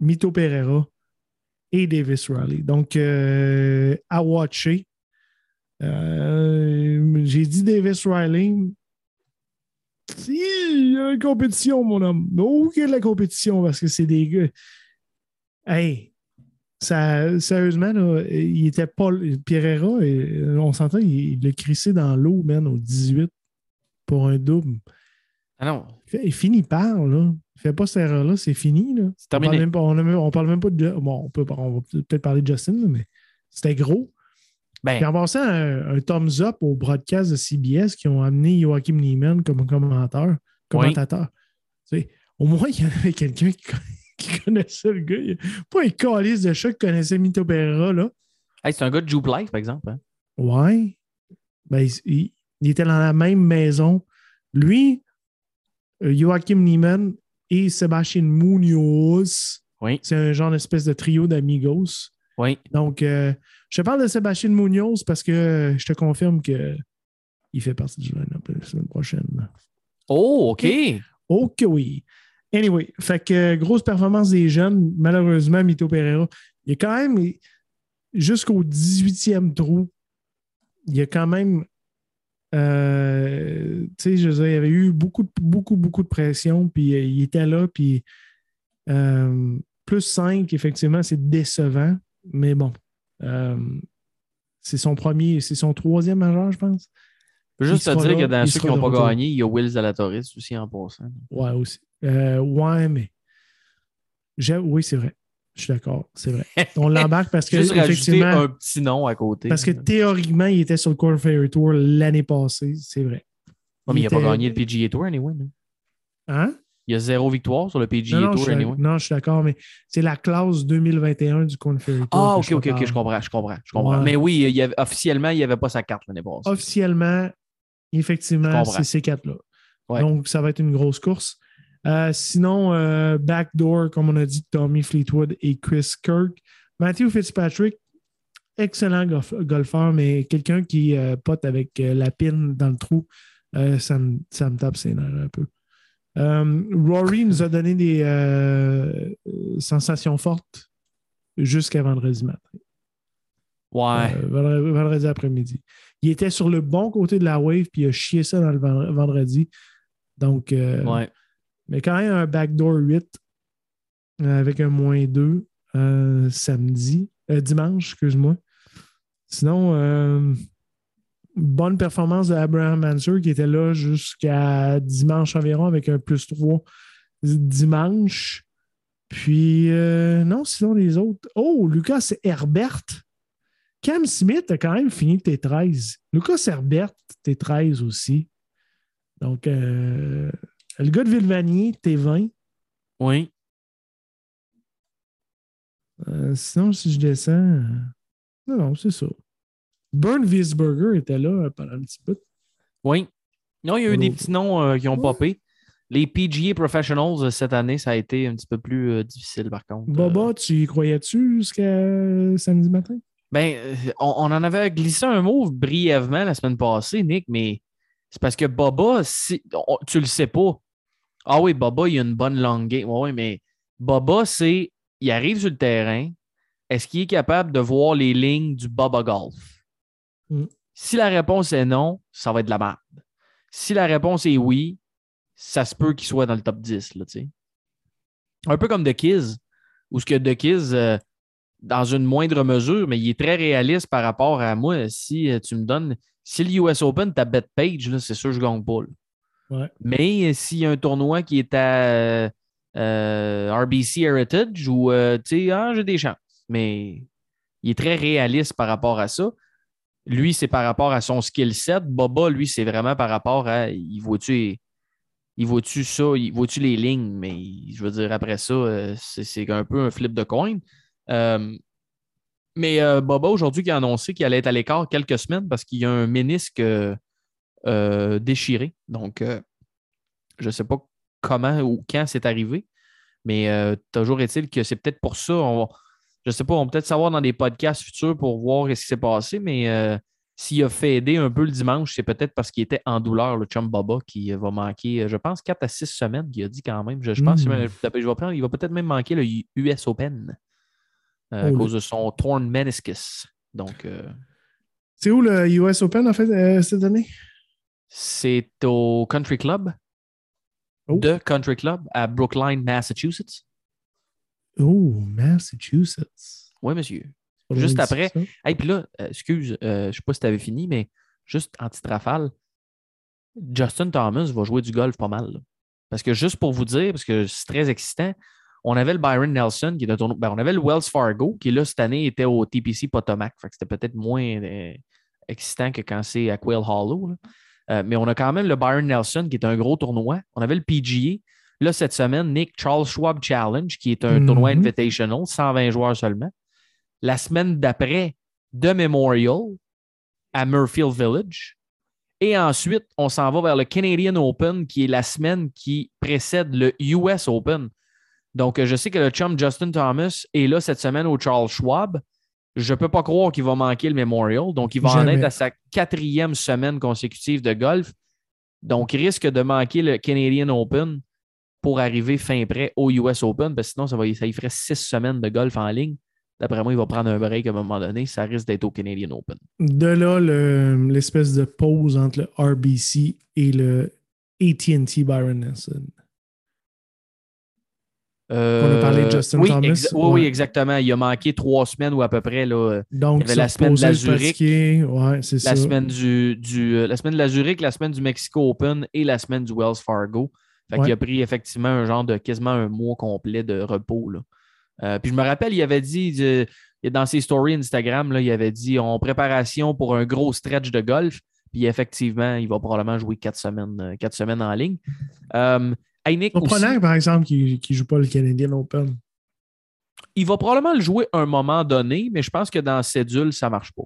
Mito Pereira et Davis Riley. Donc, euh, à watcher. Euh, J'ai dit Davis Riley. Il y a une compétition, mon homme. Ok, de la compétition, parce que c'est des gars. Hey, ça, sérieusement, il était pas. Pereira, euh, on s'entend, il, il l'a crissé dans l'eau, man, au 18 pour un double. Ah non, Il finit par, là. Il fait pas cette erreur-là, c'est fini, là. c'est On parle, terminé. même pas, on, a même- on parle même pas de. Bon, on, peut, on va peut-être parler de Justin, là, mais c'était gros. Puis Ben, en passant, un, un thumbs up au broadcast de CBS qui ont amené Joachim Neiman comme commentateur, commentateur. Tu sais, au moins, il y avait quelqu'un qui, qui connaissait le gars. Il Pas un calice de chat qui connaissait Mito Pereira, là. hey, c'est un gars de Jupe Life, par exemple. hein. Ouais. Ben, il, il- il était dans la même maison. Lui, Joachim Neiman et Sébastien Munoz. Oui, C'est un genre d'espèce de trio d'amigos. oui. Donc, euh, je te parle de Sébastien Munoz parce que euh, je te confirme que il fait partie du line-up la semaine prochaine. Oh, OK. Ok, oui. Anyway, fait que euh, grosse performance des jeunes. Malheureusement, Mito Pereira, il est quand même jusqu'au 18e trou. Il y a quand même. Euh, tu sais, je veux dire, il y avait eu beaucoup, beaucoup, beaucoup de pression, puis euh, il était là, puis euh, plus 5, effectivement, c'est décevant, mais bon. euh, c'est son premier, c'est son troisième majeur, je pense. Je peux juste te dire là, que dans ceux qui n'ont pas retour. gagné, il y a Will Zalatoris aussi en passant. Ouais, aussi. Ouais, mais. Oui, c'est vrai. Je suis d'accord. C'est vrai. On l'embarque parce que, Juste effectivement, un petit nom à côté. parce que théoriquement, il était sur le Corn Ferry Tour l'année passée. C'est vrai. Ouais, mais il n'a pas gagné le PGA Tour, anyway. là. Hein? Il y a zéro victoire sur le PGA Non, non, Tour, anyway. non, je suis d'accord, mais c'est la classe 2021 du Corn Ferry Tour. Ah, ok, ok, ok, je comprends, je comprends, je comprends. Ouais. Mais oui, il y avait- officiellement, il n'y avait pas sa carte l'année passée. Officiellement, effectivement, c'est ces quatre-là. Ouais. Donc, ça va être une grosse course. Euh, sinon, euh, backdoor, comme on a dit, Tommy Fleetwood et Chris Kirk. Matthew Fitzpatrick, excellent golf- golfeur, mais quelqu'un qui euh, pote avec la pine dans le trou, ça, me, ça me tape ses nerfs un peu. Rory nous a donné des sensations fortes jusqu'à vendredi matin. Ouais. Vendredi, vendredi après-midi. Il était sur le bon côté de la wave, puis il a chié ça dans le vend- vendredi. Donc, euh, ouais. Mais quand même un backdoor 8 euh, avec un moins 2 euh, samedi, euh, dimanche, excuse-moi. Sinon, bonne performance de Abraham Mansur qui était là jusqu'à dimanche environ avec un plus 3 dimanche. Puis, non, sinon les autres. Oh, Lucas Herbert. Cam Smith a quand même fini T13. Lucas Herbert, T13 aussi. Donc, le gars de Villevanier, T20. Oui. Euh, sinon, si je descends. Non, non, c'est ça. Burn Wiesberger était là euh, pendant un petit peu. Oui. Non, il y a eu des petits noms euh, qui ont popé. Les PGA Professionals cette année, ça a été un petit peu plus euh, difficile par contre. Boba, tu y croyais-tu jusqu'à samedi matin? Ben, on, on en avait glissé un mot brièvement la semaine passée, Nick, mais c'est parce que Boba, si, on- tu le sais pas. Ah oui, Boba, il a une bonne long game. Oui, mais Boba, c'est. Il arrive sur le terrain. Est-ce qu'il est capable de voir les lignes du Boba Golf? Mm. Si la réponse est non, ça va être de la merde. Si la réponse est oui, ça se peut qu'il soit dans le top 10. Là. Un peu comme The Kiz, où ce que The Kiz, euh, dans une moindre mesure, mais il est très réaliste par rapport à moi. Si euh, tu me donnes, si le US Open, ta bet page, c'est sûr que je gagne pas. là. Mais s'il y a un tournoi qui est à euh, RBC Heritage ou euh, tu sais, ah, j'ai des chances. Mais il est très réaliste par rapport à ça. Lui, c'est par rapport à son skill set. Boba, lui, c'est vraiment par rapport à il voit-tu il voit-tu ça, il voit-tu les lignes, mais je veux dire, après ça, euh, c'est un peu un flip de coin. Mais Boba, aujourd'hui, qui a annoncé qu'il allait être à l'écart quelques semaines parce qu'il y a un ménisque euh, déchiré. Donc, euh, je ne sais pas comment ou quand c'est arrivé, mais euh, toujours est-il que c'est peut-être pour ça. On va- je ne sais pas, on va peut-être savoir dans des podcasts futurs pour voir ce qui s'est passé, mais s'il a fait aider un peu le dimanche, c'est peut-être parce qu'il était en douleur, le chum Boba, qui va manquer, je pense, 4 à 6 semaines, il a dit quand même. Je, je pense Mm. que je vais prendre, il va peut-être même manquer le US Open à Oh, cause de son torn meniscus. Donc, C'est où le US Open, en fait, euh, cette année? C'est au Country Club, Oh. de Country Club à Brookline, Massachusetts. Oh, Massachusetts. Oui, monsieur. Juste après. Et puis là, euh, excuse, euh, je ne sais pas si tu avais fini, mais juste en petite rafale, Justin Thomas va jouer du golf pas mal. là. Parce que juste pour vous dire, parce que c'est très excitant, on avait le Byron Nelson qui est un tournoi. ben, on avait le Wells Fargo qui, là, cette année, était au TPC Potomac. Fait que c'était peut-être moins euh, excitant que quand c'est à Quail Hollow. là. Euh, mais on a quand même le Byron Nelson qui est un gros tournoi. On avait le PGA. Là, cette semaine, Nick Charles Schwab Challenge, qui est un Mhm. tournoi invitational, 120 joueurs seulement. La semaine d'après, de Memorial à Murfield Village. Et ensuite, on s'en va vers le Canadian Open, qui est la semaine qui précède le US Open. Donc, euh, je sais que le chum Justin Thomas est là cette semaine au Charles Schwab. Je ne peux pas croire qu'il va manquer le Memorial. Donc, il va en être à sa quatrième semaine consécutive de golf. Donc, il risque de manquer le Canadian Open pour arriver fin prêt au US Open, parce que sinon, ça, va, ça y ferait six semaines de golf en ligne. D'après moi, il va prendre un break à un moment donné. Ça risque d'être au Canadian Open. De là, le- l'espèce de pause entre le RBC et le AT&T Byron Nelson. Euh, a parlé de Justin oui, Thomas, exa- oui, exactement. Il a manqué trois semaines ou à peu près. Là, Donc, Il y avait la se semaine de la Zurich, pratiquer. Ouais, c'est la ça. semaine du, du, la semaine de la Zurich, la semaine du Mexico Open et la semaine du Wells Fargo. Fait Ouais. qu'il a pris effectivement un genre de quasiment un mois complet de repos. Là. Euh, puis je me rappelle, il avait dit euh, dans ses stories Instagram, là, il avait dit en préparation pour un gros stretch de golf. Puis effectivement, il va probablement jouer quatre semaines, quatre semaines en ligne. Aussi- Surprenant, par exemple, qu'il ne joue pas le Canadian Open. il va probablement le jouer à un moment donné, mais je pense que dans Cédule, ça ne marche pas.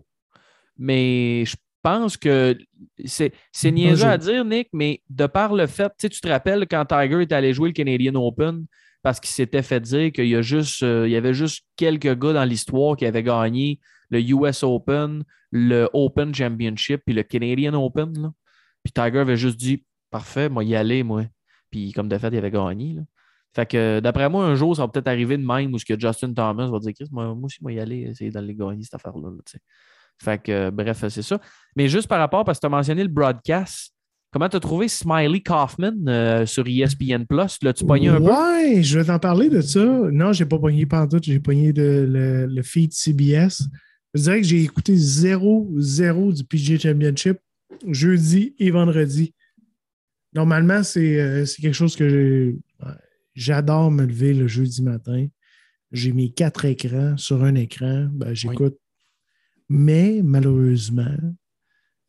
Mais je pense que c'est niaiseux à dire, Nick, mais de par le fait, tu te rappelles quand Tiger est allé jouer le Canadian Open parce qu'il s'était fait dire qu'il y, a juste, euh, il y avait juste quelques gars dans l'histoire qui avaient gagné le US Open, le Open Championship puis le Canadian Open. là. Puis Tiger avait juste dit Parfait, moi, y aller, moi. Puis comme de fait, il avait gagné. là. Fait que d'après moi, un jour, ça va peut-être arriver de même où ce que Justin Thomas va dire Chris, moi, moi aussi, moi, y aller, essayer d'aller gagner cette affaire-là. là, tu. Fait que, bref, c'est ça. Mais juste par rapport, parce que tu as mentionné le broadcast, comment tu as trouvé Smiley Kaufman euh, sur ESPN Plus? L'as-tu pogné un peu? Ouais, je vais t'en parler de ça. Non, j'ai pas pogné pantoute, j'ai pogné le, le feed CBS. Je dirais que j'ai écouté 0-0 du PGA Championship jeudi et vendredi. Normalement, c'est euh, c'est quelque chose que j'adore me lever le jeudi matin. J'ai mes quatre écrans sur un écran. Ben, J'écoute. Mais malheureusement,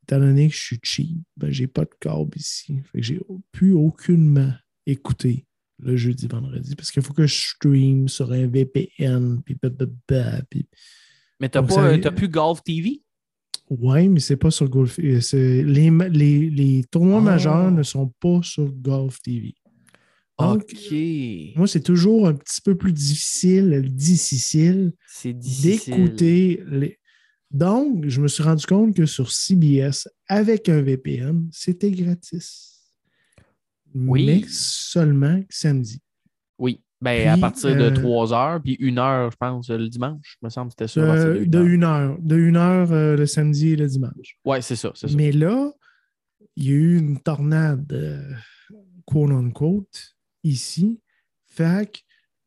étant donné que je suis cheap, ben, j'ai pas de câble ici. Fait que j'ai pu aucunement écouter le jeudi vendredi parce qu'il faut que je stream sur un VPN puis Mais t'as pas, ça- euh, t'as plus Golf TV? Ouais mais c'est pas sur Golf euh, les, les, les tournois Oh. majeurs ne sont pas sur Golf TV Donc, OK. moi c'est toujours un petit peu plus difficile difficile. d'écouter les donc je me suis rendu compte que sur CBS avec un VPN c'était gratis Oui. mais seulement samedi Oui. Ben, à partir de euh, 3 heures, puis 1 heure, je pense, le dimanche, me semble c'était ça. Euh, partir de une heure. une. De une heure euh, le samedi et le dimanche. Ouais, c'est ça. Mais là, il y a eu une tornade, euh, quote unquote, ici. Fait que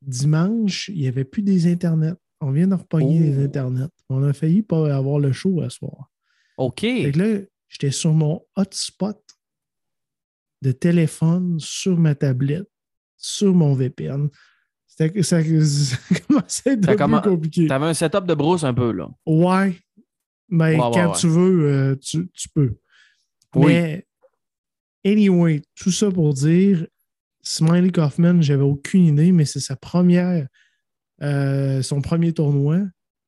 dimanche, il n'y avait plus des internets. On vient de repogner Oh. les internets. On a failli pas avoir le show à soir. OK. Fait que là, j'étais sur mon hotspot de téléphone sur ma tablette, sur mon VPN. C'était, ça, ça commençait à être compliqué. T'avais un setup de brousse un peu, là. Ouais. Mais Ouais, ouais, quand ouais. tu veux, euh, tu, tu peux. Oui. Mais, anyway, tout ça pour dire, Smiley Kaufman, j'avais aucune idée, mais c'est sa première, euh, son premier tournoi.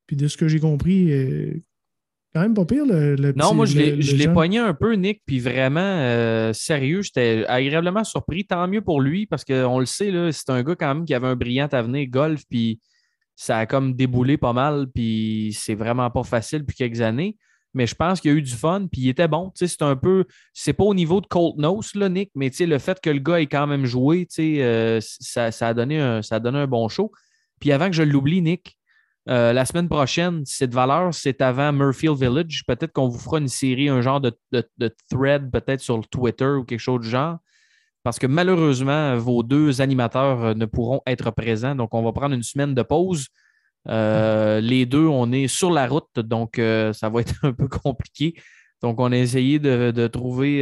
Puis de ce que j'ai compris, euh, quand même pas pire le, le Non, petit- moi, je l'ai pogné un peu, Nick, puis vraiment, euh, sérieux, j'étais agréablement surpris. Tant mieux pour lui, parce qu'on le sait, là, c'est un gars quand même qui avait un brillant avenir golf, puis ça a comme déboulé pas mal, puis c'est vraiment pas facile depuis quelques années. Mais je pense qu'il y a eu du fun, puis il était bon. Tu sais, C'est un peu. C'est pas au niveau de Colt Nose, là, Nick, mais tu sais, le fait que le gars ait quand même joué, tu sais, euh, ça, ça a donné un, ça a donné un bon show. Puis avant que je l'oublie, Nick, euh, la semaine prochaine, c'est de valeur, c'est avant Murfield Village. Peut-être qu'on vous fera une série, un genre de, de- de thread, peut-être sur le Twitter ou quelque chose du genre. Parce que malheureusement, vos deux animateurs euh, ne pourront être présents. Donc, on va prendre une semaine de pause. Euh, les deux, on est sur la route, donc euh, ça va être un peu compliqué. Donc, on a essayé de, de trouver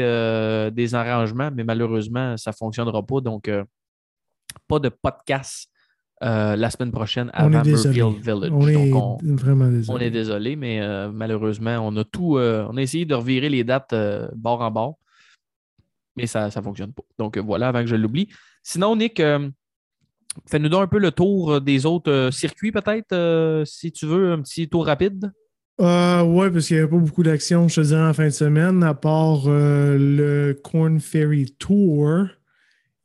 des arrangements, mais malheureusement, ça ne fonctionnera pas. Donc, pas de podcast euh, la semaine prochaine On désolé. Murfield Village. On est Donc, on, vraiment on désolé. est désolé, mais euh, malheureusement, on a tout. euh, on a essayé de revirer les dates bord en bord, mais ça ne fonctionne pas. Donc voilà, avant que je l'oublie. Sinon, Nick, fais-nous donc un peu le tour des autres circuits, peut-être, si tu veux, un petit tour rapide. Euh, ouais, parce qu'il n'y avait pas beaucoup d'action, je te dirais, en fin de semaine, à part le Corn Ferry Tour.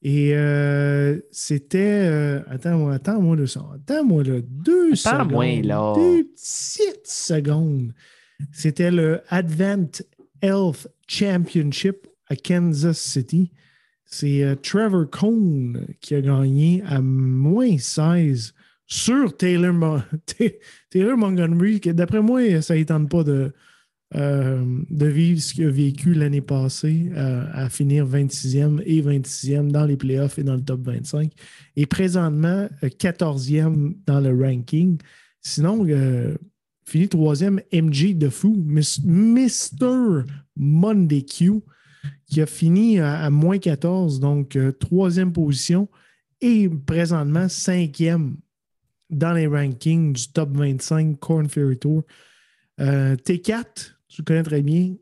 Et euh, c'était. euh, attends-moi, attends-moi de ça. Attends-moi là, deux Attends-moi, secondes. là. Deux petites secondes. C'était le Advent Health Championship à Kansas City. C'est euh, Trevor Cohn qui a gagné à moins 16 sur Taylor, Mo- Taylor Montgomery, que d'après moi, ça ne tente pas de, euh, de vivre ce qu'il a vécu l'année passée, euh, à finir 26e et 26e dans les playoffs et dans le top 25. Et présentement, euh, 14e dans le ranking. Sinon, euh, fini troisième, MJ de fou, Mr. Monday Q, qui a fini à, à moins 14, donc euh, troisième position, et présentement cinquième dans les rankings du top 25 Corn Ferry Tour. Euh, T4, tu le connais très bien,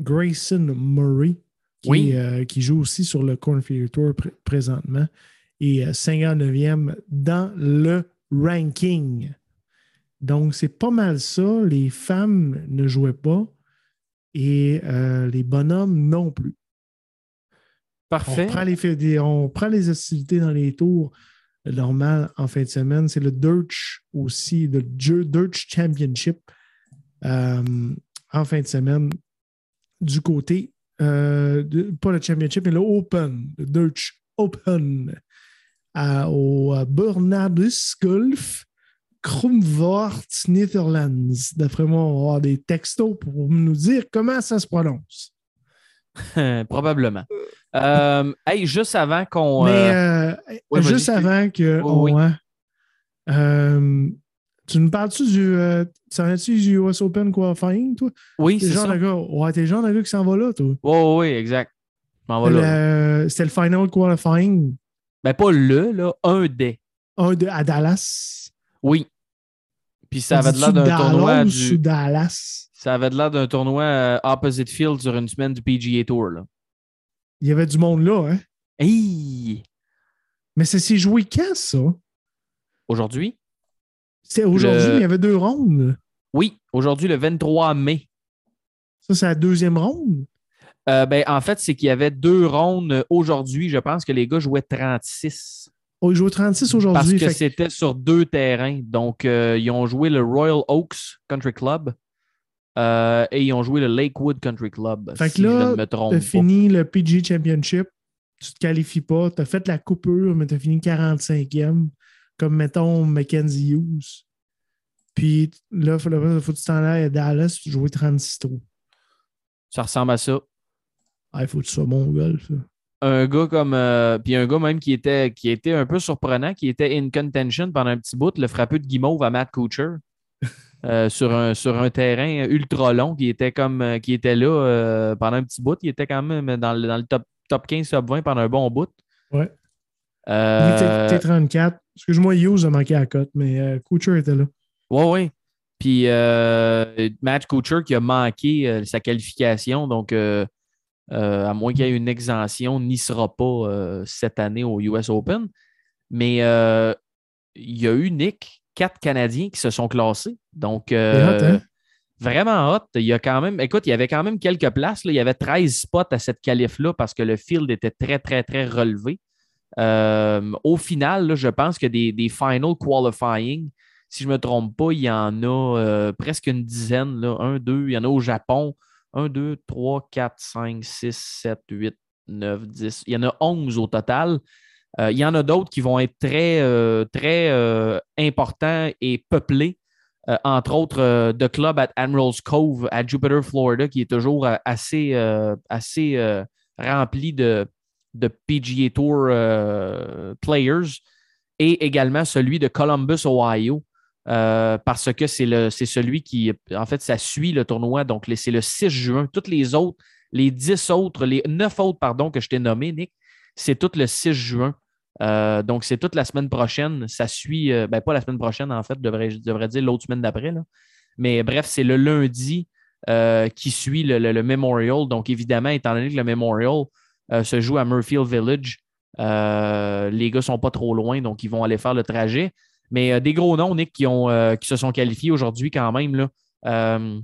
Grayson Murray, qui, Oui. euh, qui joue aussi sur le Corn Ferry Tour pr- présentement, et euh, 59e dans le ranking. Donc, c'est pas mal ça. Les femmes ne jouaient pas. et euh, les bonhommes non plus. On Parfait. prend, les, on prend les hostilités dans les tours normales en fin de semaine. C'est le Dirch aussi, le Dirch Championship euh, en fin de semaine du côté, euh, de- pas le Championship, mais le Open, le Dirch Open à- au Bernardus Golf, Krumvoort, Netherlands. D'après moi, on va avoir des textos pour nous dire comment ça se prononce. Probablement. Euh, hey, juste avant qu'on. Mais euh, euh, ouais, juste avant que. On- euh, tu nous parles-tu du. Euh, tu du US Open Qualifying, toi? oui, c'est ça. gars. Ouais, t'es le genre de gars qui s'en va là, toi. Oui, oui, exact. M'en là. Le- C'était le Final Qualifying Ben, pas le, là, un des. un de, à Dallas. Oui. Puis ça avait l'air d'un tournoi du. Dallas? Ça avait de l'air d'un tournoi euh, opposite field sur une semaine du PGA Tour, là. Il y avait du monde là, hein? Hey! Mais ça s'est joué quand, ça? Aujourd'hui? C'est aujourd'hui, Le- il y avait deux rondes. Oui, aujourd'hui, le 23 mai. Ça, c'est la deuxième ronde? Euh, ben, en fait, c'est qu'il y avait deux rondes aujourd'hui. Je pense que les gars jouaient 36. Oh, ils jouent 36 Parce aujourd'hui. que fait que- c'était sur deux terrains. Donc, euh, ils ont joué le Royal Oaks Country Club euh, et ils ont joué le Lakewood Country Club. Fait que si là, T'as pas. fini le PG Championship, tu te qualifies pas, tu as fait la coupure, mais tu as fini 45e, comme mettons Mackenzie Hughes. Puis là, il faut, faut que tu t'en ailles à Dallas, tu joues 36 trous. Ça ressemble à ça. Ah, il faut que tu sois bon au golf. ça. un gars comme. euh, puis un gars même qui était, qui était un peu surprenant, qui était in contention pendant un petit bout, le frappeux de guimauve à Matt Kuchar. euh, sur, un, sur un terrain ultra long qui était comme euh, qui était là euh, pendant un petit bout. Il était quand même dans le, dans le top, top 15, top 20 pendant un bon bout. Ouais. Euh, Il était T34. Excuse-moi, Hughes a manqué à la cote, mais euh, était là. Ouais, ouais. Puis euh, Matt Kuchar qui a manqué euh, sa qualification, donc euh, euh, à moins qu'il y ait une exemption, n'y sera pas cette année au US Open. Mais il y a eu, Nick, quatre Canadiens qui se sont classés. Donc, hein? vraiment hot. Il y a quand même, écoute, il y avait quand même quelques places. là. Il y avait 13 spots à cette qualif-là parce que le field était très, très, très relevé. Euh, au final, je pense que des, final qualifying, si je ne me trompe pas, il y en a euh, presque une dizaine. Un, deux, il y en a au Japon. Un, deux, trois, quatre, cinq, six, sept, huit, neuf, dix. Il y en a onze au total. Euh, il y en a d'autres qui vont être très, très importants et peuplés. Entre autres, euh, The Club at Admirals Cove à Jupiter, Florida, qui est toujours assez, assez rempli de, de PGA Tour euh, players. Et également celui de Columbus, Ohio, euh, parce que c'est celui qui, en fait, ça suit le tournoi. Donc, c'est le 6 juin. Toutes les autres, les 10 autres, les 9 autres, pardon, que je t'ai nommés, Nick, c'est tout le 6 juin. Euh, donc, c'est toute la semaine prochaine. Ça suit, ben, pas la semaine prochaine, en fait, je devrais dire l'autre semaine d'après. Mais bref, c'est le lundi qui suit le, le- Memorial. Donc, évidemment, étant donné que le Memorial se joue à Murfield Village, euh, les gars ne sont pas trop loin, donc ils vont aller faire le trajet. Mais euh, des gros noms, Nick, qui, euh, se sont qualifiés aujourd'hui quand même. Euh,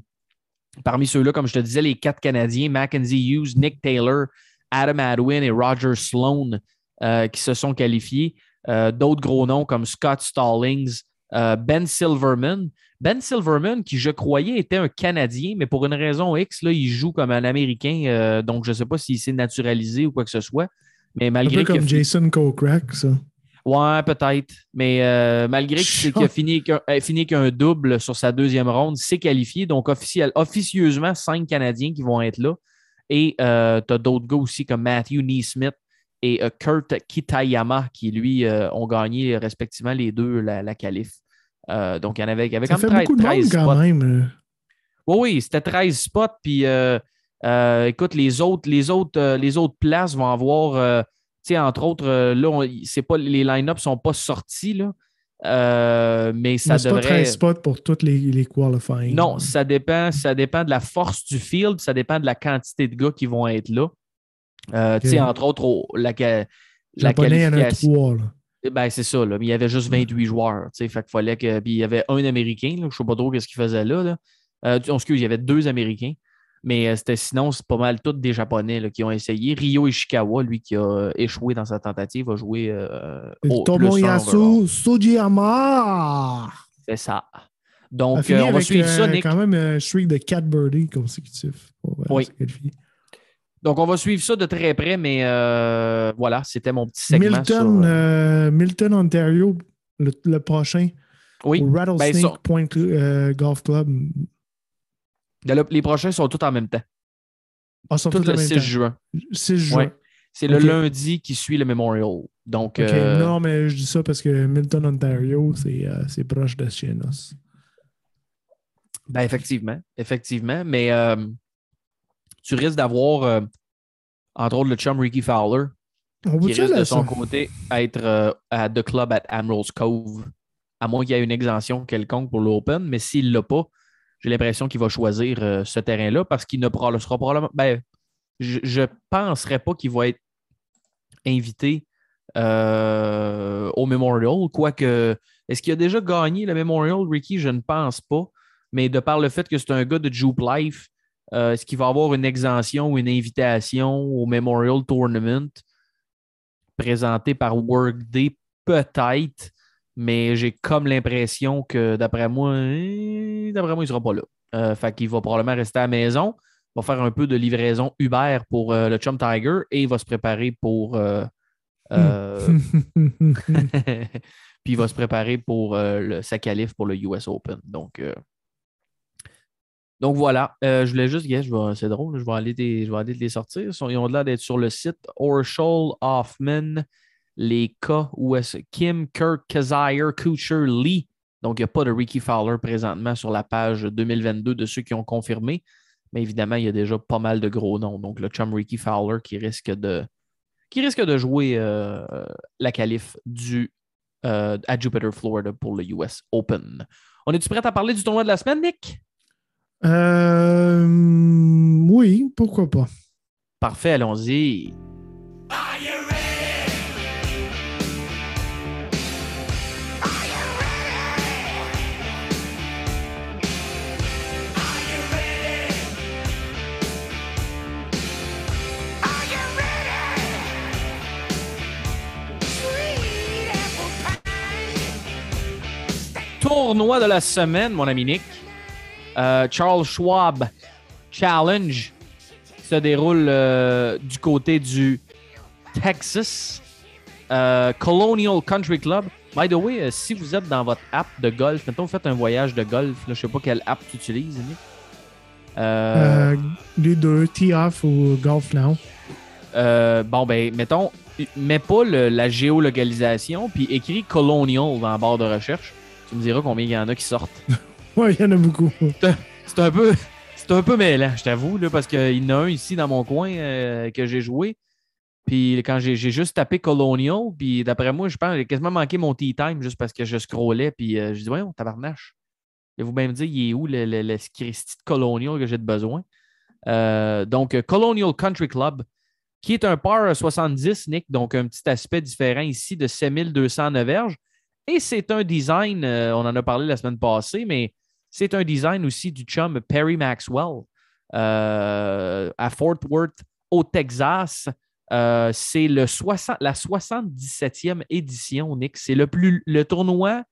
parmi ceux-là, comme je te disais, les quatre Canadiens, Mackenzie Hughes, Nick Taylor, Adam Adwin et Roger Sloan, euh, qui se sont qualifiés. Euh, D'autres gros noms comme Scott Stallings, euh, Ben Silverman. Ben Silverman, qui je croyais était un Canadien, mais pour une raison X, là, il joue comme un Américain, euh, donc je ne sais pas s'il s'est naturalisé ou quoi que ce soit. Mais Un malgré peu a comme Jason Kokrak, ça. Ouais, peut-être. Mais euh, malgré qu'il a fini qu'un euh, fini qu'un double sur sa deuxième ronde, c'est qualifié. Donc, officiel, officieusement, cinq Canadiens qui vont être là. Et tu as d'autres gars aussi comme Matthew Neesmith et euh, Kurt Kitayama qui, lui, euh, ont gagné respectivement les deux la, la qualif. Euh, donc, il y en avait, il y avait Ça quand fait même 13, beaucoup de monde 13 quand spots. même. euh. Oui, oui, c'était 13 spots. Puis, euh, euh, écoute, les autres, les, autres, euh, les autres places vont avoir, euh, tu sais, entre autres, euh, là, c'est pas, les line-up ne sont pas sortis, là. Mais ça Mais c'est devrait. pas 13 spots pour tous les, les qualifying. Non, ça dépend, ça dépend de la force du field, ça dépend de la quantité de gars qui vont être là. Euh, Tu sais, entre autres, au- la, la Japonais, il y en a qualification. trois. Là. Ben, c'est ça, là. Mais il y avait juste 28 joueurs. tu sais, Fait qu'il fallait que. Puis il y avait un Américain, là, je ne sais pas trop ce qu'il faisait là. là. Euh, excuse, il y avait deux Américains. Mais euh, c'était sinon, c'est pas mal tous des Japonais là, qui ont essayé. Ryo Ishikawa, lui, qui a échoué dans sa tentative, a joué euh, au. Tomoyasu Sujiyama C'est ça. Donc, euh, on va avec suivre ça, euh, Nick. quand même un streak de 4 birdies consécutifs. Oui. Donc, on va suivre ça de très près, mais euh, voilà, c'était mon petit segment Milton, sur... euh, euh, Milton, Ontario, le, le prochain, oui, au Rattlesnake Ben, Point euh, Golf Club. le- les prochains sont tous en même temps. Ah, sont tous en le même 6 temps. juin. 6 juin. Ouais. C'est le lundi qui suit le Memorial. Donc, Non, mais je dis ça parce que Milton, Ontario, c'est proche de chez nous. Ben, effectivement, effectivement. Mais euh, tu risques d'avoir, euh, entre autres, le chum Ricky Fowler, On qui risque de son ça? côté être euh, à The Club at Admiral's Cove, à moins qu'il y ait une exemption quelconque pour l'Open. Mais s'il ne l'a pas, j'ai l'impression qu'il va choisir euh, ce terrain-là parce qu'il ne sera probablement. Ben, je ne penserais pas qu'il va être invité euh, au Memorial. Quoique, est-ce qu'il a déjà gagné le Memorial, Ricky? Je ne pense pas. Mais de par le fait que c'est un gars de Jupe Life, euh, est-ce qu'il va avoir une exemption ou une invitation au Memorial Tournament présenté par Workday? Peut-être. Mais j'ai comme l'impression que d'après moi, eh, d'après moi, il ne sera pas là. Euh, fait qu'il va probablement rester à la maison. Va faire un peu de livraison Uber pour euh, le Chum Tiger et il va se préparer pour. euh, puis il va se préparer pour le, sa qualif pour le US Open. Donc, euh, donc voilà. Euh, je voulais juste, yeah, c'est drôle, je vais aller je vais aller les sortir. Ils, ont l'air d'être sur le site. Orshol, Hoffman, les cas où Kim, Kirk, Kazire, Kucher, Lee. Donc, il n'y a pas de Ricky Fowler présentement sur la page 2022 de ceux qui ont confirmé. Mais évidemment, il y a déjà pas mal de gros noms. Donc, le chum Ricky Fowler qui risque de, qui risque de jouer euh, la qualif du, euh, à Jupiter, Florida pour le US Open. On est-tu prêt à parler du tournoi de la semaine, Nick? Euh, oui, pourquoi pas. Parfait, allons-y. Tournoi de la semaine, mon ami Nick. Euh, Charles Schwab Challenge se déroule euh, du côté du Texas. Euh, Colonial Country Club. By the way, si vous êtes dans votre app de golf, mettons, vous faites un voyage de golf, là, je sais pas quelle app tu utilises, les deux, T-Off ou Golf Now. bon, ben, mettons, mets pas le- la géolocalisation, puis écris Colonial dans la barre de recherche. Tu me diras combien il y en a qui sortent. Ouais, il y en a beaucoup. C'est un peu, c'est un peu je t'avoue, parce qu'il y en a un ici dans mon coin euh, que j'ai joué. Puis quand j'ai juste tapé Colonial, puis d'après moi, je pense j'ai quasiment manqué mon tea time juste parce que je scrollais, puis euh, je dis, voyons, tabarnache. Et vous même dire, il est où le, le, le de Colonial que j'ai de besoin? Euh, donc, Colonial Country Club, qui est un par 70, Nick, donc un petit aspect différent ici de 7209 verges. Et c'est un design, on en a parlé la semaine passée, mais c'est un design aussi du chum Perry Maxwell euh, à Fort Worth, au Texas. Euh, c'est le 60 la 77e édition, Nick. C'est le, plus, le tournoi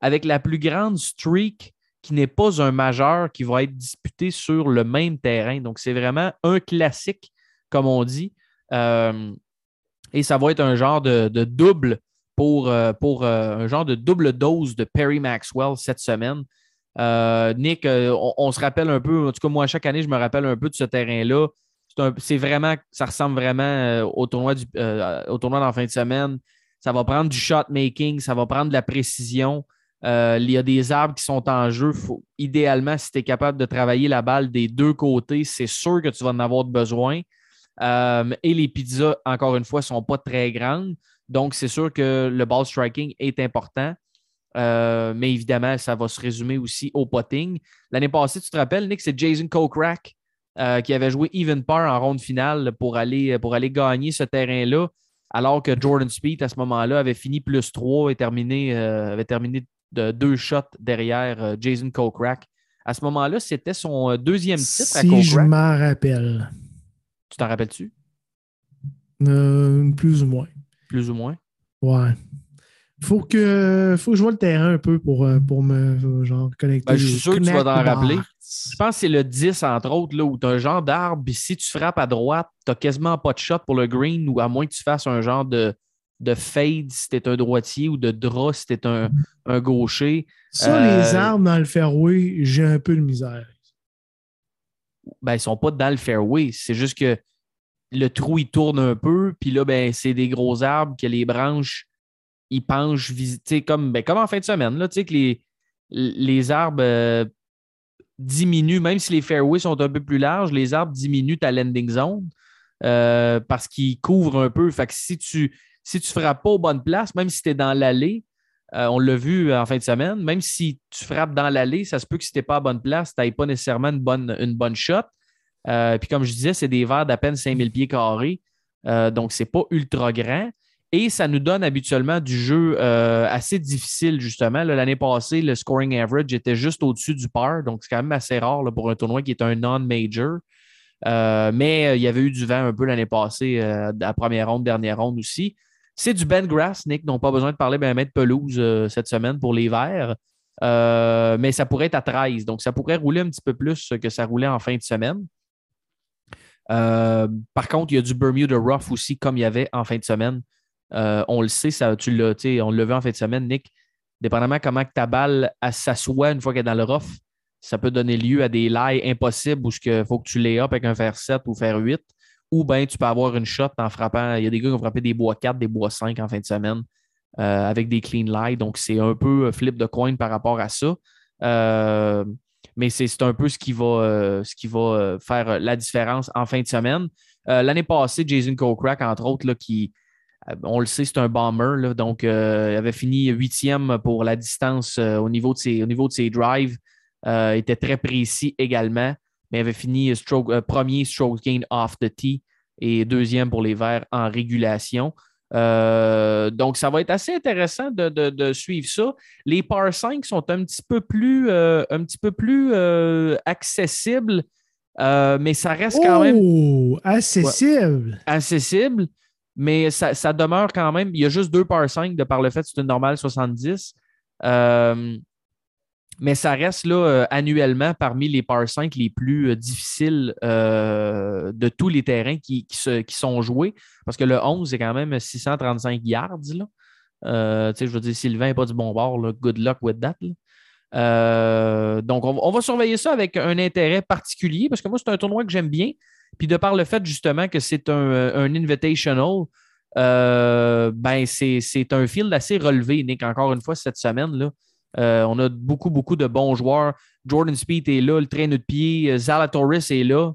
avec la plus grande streak qui n'est pas un majeur qui va être disputé sur le même terrain. Donc, c'est vraiment un classique, comme on dit. Euh, et ça va être un genre de, de double pour, pour un genre de double dose de Perry Maxwell cette semaine. Euh, Nick, euh, on, se rappelle un peu, en tout cas, moi, chaque année, je me rappelle un peu de ce terrain-là. C'est vraiment, ça ressemble vraiment euh, au tournoi, du, la fin de semaine. Ça va prendre du shot making, ça va prendre de la précision. Il y a des arbres qui sont en jeu. Idéalement, si tu es capable de travailler la balle des deux côtés, c'est sûr que tu vas en avoir besoin. Et les pizzas, encore une fois, ne sont pas très grandes. Donc, c'est sûr que le ball striking est important. Euh, mais évidemment, ça va se résumer aussi au potting. L'année passée, tu te rappelles, Nick, c'est Jason Kokrak euh, qui avait joué even par en ronde finale pour aller, pour aller gagner ce terrain-là, alors que Jordan Speed, à ce moment-là, avait fini plus 3 et terminé, euh, avait terminé de deux shots derrière Jason Kokrak À ce moment-là, c'était son deuxième titre à Si je Kokrak. m'en rappelle. Tu t'en rappelles-tu? Plus ou moins. Plus ou moins. Ouais. Faut que, faut que je vois le terrain un peu pour, euh, pour me euh, genre, connecter. Ben, je suis sûr que tu vas t'en rappeler. Je pense que c'est le 10, entre autres, là, où tu as un genre d'arbre, puis si tu frappes à droite, tu n'as quasiment pas de shot pour le green, ou à moins que tu fasses un genre de, de fade si tu es un droitier, ou de draw si tu es un, un gaucher. Ça, Euh, les arbres dans le fairway, j'ai un peu de misère. Ben, ils sont pas dans le fairway. C'est juste que le trou, il tourne un peu, puis là, ben, c'est des gros arbres que les branches, ils penchent, vis- tu sais, comme, ben, comme en fin de semaine, là, que les, les arbres euh, diminuent, même si les fairways sont un peu plus larges, les arbres diminuent ta landing zone euh, parce qu'ils couvrent un peu. Fait que si tu si tu frappes pas aux bonnes places, même si tu es dans l'allée, euh, on l'a vu en fin de semaine, même si tu frappes dans l'allée, ça se peut que si tu n'es pas à bonne place, tu n'aies pas nécessairement une bonne, une bonne shot. Puis comme je disais, c'est des verres d'à peine 5000 pieds carrés. Euh, donc, c'est pas ultra grand. Et ça nous donne habituellement du jeu euh, assez difficile, justement. L'année passée, le scoring average était juste au-dessus du par. Donc, c'est quand même assez rare là, pour un tournoi qui est un non-major. Euh, mais euh, il y avait eu du vent un peu l'année passée, euh, à première ronde, dernière ronde aussi. C'est du Ben Grass, Nick, donc pas besoin de parler ben, de pelouse cette semaine pour les verts. Mais ça pourrait être à 13. Donc, ça pourrait rouler un petit peu plus que ça roulait en fin de semaine. Par contre, il y a du Bermuda Rough aussi, comme il y avait en fin de semaine. Euh, on le sait, ça, tu l'as, on l'a vu en fin de semaine, Nick. Dépendamment comment ta balle s'assoit une fois qu'elle est dans le rough, ça peut donner lieu à des lies impossibles où il faut que tu les up avec un fer 7 ou fer 8. Ou bien tu peux avoir une shot en frappant. Il y a des gars qui ont frappé des bois 4, des bois 5 en fin de semaine euh, avec des clean lies. Donc, c'est un peu flip de coin par rapport à ça. Euh, mais c'est un peu ce qui va, euh, euh, faire la différence en fin de semaine. Euh, L'année passée, Jason Kokrak, entre autres, là, qui, euh, on le sait, c'est un bomber. là. donc, euh, il avait fini huitième pour la distance euh, au, niveau de ses, au niveau de ses drives. Euh, était très précis également, mais avait fini stroke, euh, premier stroke gain off the tee et deuxième pour les Verts en régulation. Euh, donc, ça va être assez intéressant de, de- de suivre ça. Les par 5 sont un petit peu plus, euh, un petit peu plus euh, accessibles, euh, mais ça reste quand même Oh, accessible. accessible, mais ça, ça demeure quand même. Il y a juste deux par 5 de par le fait que c'est une normale 70. Euh, mais ça reste là euh, annuellement parmi les par 5 les plus euh, difficiles de tous les terrains qui, se- qui sont joués. Parce que le 11, c'est quand même 635 yards. Là. Je veux dire, Sylvain n'est pas du bon bord. Good luck with that. donc, on, on va surveiller ça avec un intérêt particulier parce que moi, c'est un tournoi que j'aime bien. Puis de par le fait justement que c'est un, un invitational, euh, ben c'est un field assez relevé, Nick, encore une fois, cette semaine. Là. Euh, on a beaucoup, beaucoup de bons joueurs. Jordan Speed est là, le traîneau de pied. Euh, Zalatoris est là.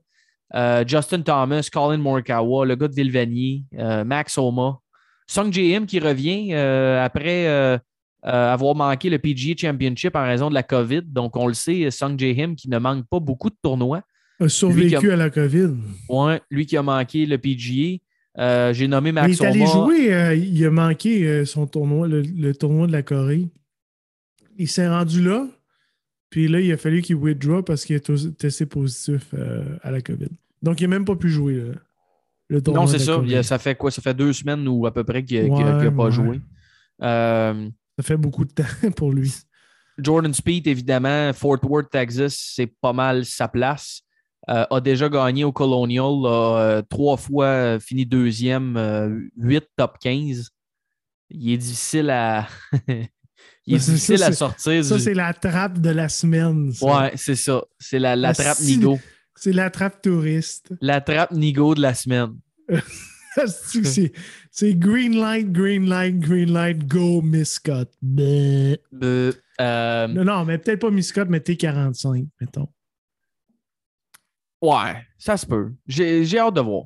Euh, Justin Thomas, Colin Morikawa, le gars de Vilvanier, euh, Max Homa. Sung J.M. qui revient euh, après euh, euh, avoir manqué le PGA Championship en raison de la COVID. Donc, on le sait, Sung J.M. qui ne manque pas beaucoup de tournois. A survécu a- à la COVID. Ouais, lui qui a manqué le PGA. Euh, J'ai nommé Il Max est allé jouer, euh, il a manqué euh, son tournoi, le, le tournoi de la Corée. Il s'est rendu là, puis là, il a fallu qu'il withdraw parce qu'il est testé positif à la COVID. Donc, il n'a même pas pu jouer là, le tournoi. Non, c'est ça. Il a- ça fait quoi? Ça fait deux semaines ou à peu près qu'il n'a Ouais, pas ouais. joué. Ça fait beaucoup de temps pour lui. Jordan Speed, évidemment, Fort Worth, Texas, c'est pas mal sa place. Euh, a déjà gagné au Colonial, a euh, trois fois euh, fini deuxième, huit top 15. Il est difficile à, il est Ça, difficile ça, à sortir. Ça, du- c'est la trappe de la semaine. ça. Ouais, c'est ça. C'est la, la La trappe si- Nigo. C'est la trappe touriste. La trappe Nigo de la semaine. C'est- green light, green light, green light, go, Miss Scott. Bleh. Euh, euh, Non, non, mais peut-être pas Miss Scott, mais T45, mettons. Ouais, ça se peut. J'ai hâte de voir.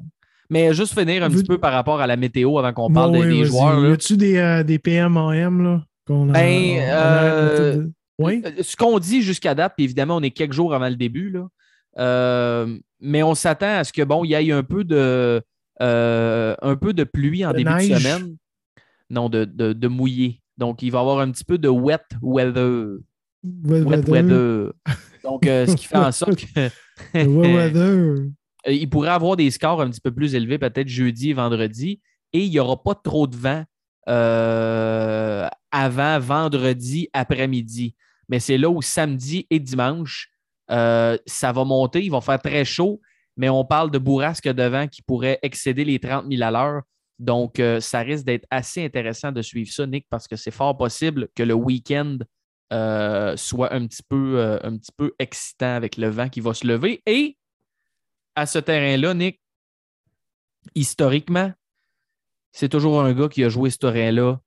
Mais juste finir un Vous- petit peu par rapport à la météo avant qu'on parle Ouais, des, ouais, des joueurs. Y là. a-tu des, euh, des PMAM, là? qu'on a- Ben, on- euh, de- Oui? Euh, Ce qu'on dit jusqu'à date, puis évidemment, on est quelques jours avant le début, là, euh, mais on s'attend à ce que bon, il y ait un peu de, un peu de pluie en De début de semaine. Non, de, de, de mouillé. Donc, il va y avoir un petit peu de wet weather. Wet weather. Donc, euh, ce qui fait en sorte que. Euh, il pourrait avoir des scores un petit peu plus élevés, peut-être jeudi et vendredi, et il n'y aura pas trop de vent euh, avant vendredi après-midi. Mais c'est là où samedi et dimanche, euh, ça va monter, il va faire très chaud, mais on parle de bourrasque de vent qui pourrait excéder les 30 000 à l'heure. Donc, euh, ça risque d'être assez intéressant de suivre ça, Nick, parce que c'est fort possible que le week-end euh, soit un petit, peu, euh, un petit peu excitant avec le vent qui va se lever. Et à ce terrain-là, Nick, historiquement, c'est toujours un gars qui a joué ce terrain-là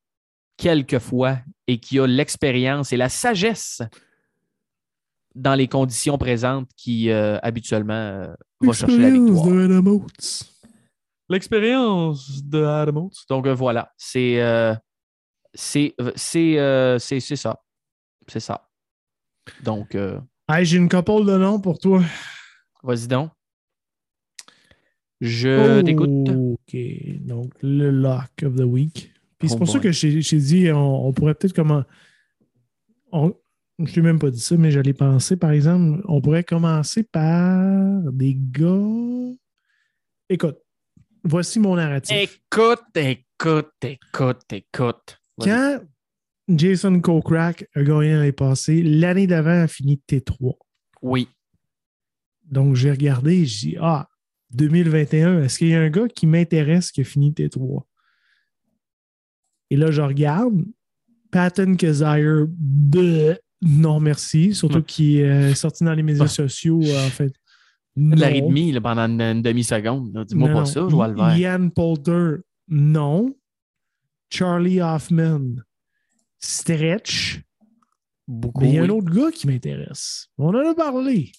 quelques fois et qui a l'expérience et la sagesse dans les conditions présentes qui euh, habituellement euh, va chercher la victoire. de Adam Oates. L'expérience de Adam Oates. Donc euh, voilà, c'est euh, c'est c'est euh, c'est c'est ça. C'est ça. Donc, euh, Hey, j'ai une couple de noms pour toi. vas-y donc. Je Oh, t'écoute. OK. Donc, le lock of the week. Puis c'est pour ça que j'ai dit, on, on pourrait peut-être comment. On, je t'ai même pas dit ça, mais j'allais penser, par exemple, on pourrait commencer par des gars. Écoute, voici mon narratif. Écoute, écoute, écoute, écoute. Quand Jason Kokrak a gagné l'année passée, l'année d'avant a fini T3. Oui. Donc, j'ai regardé et j'ai dit, ah, 2021, est-ce qu'il y a un gars qui m'intéresse qui a fini T3? Et là, je regarde. Patton Kazire, non, merci. Surtout qui est euh, sorti dans les médias sociaux, euh, en fait. De la là, pendant une, une demi-seconde. Dis-moi pas ça, je vois le vert. Ian Poulter, non. Charlie Hoffman, stretch. Beaucoup. Mais il y a un autre gars qui m'intéresse. On en a parlé.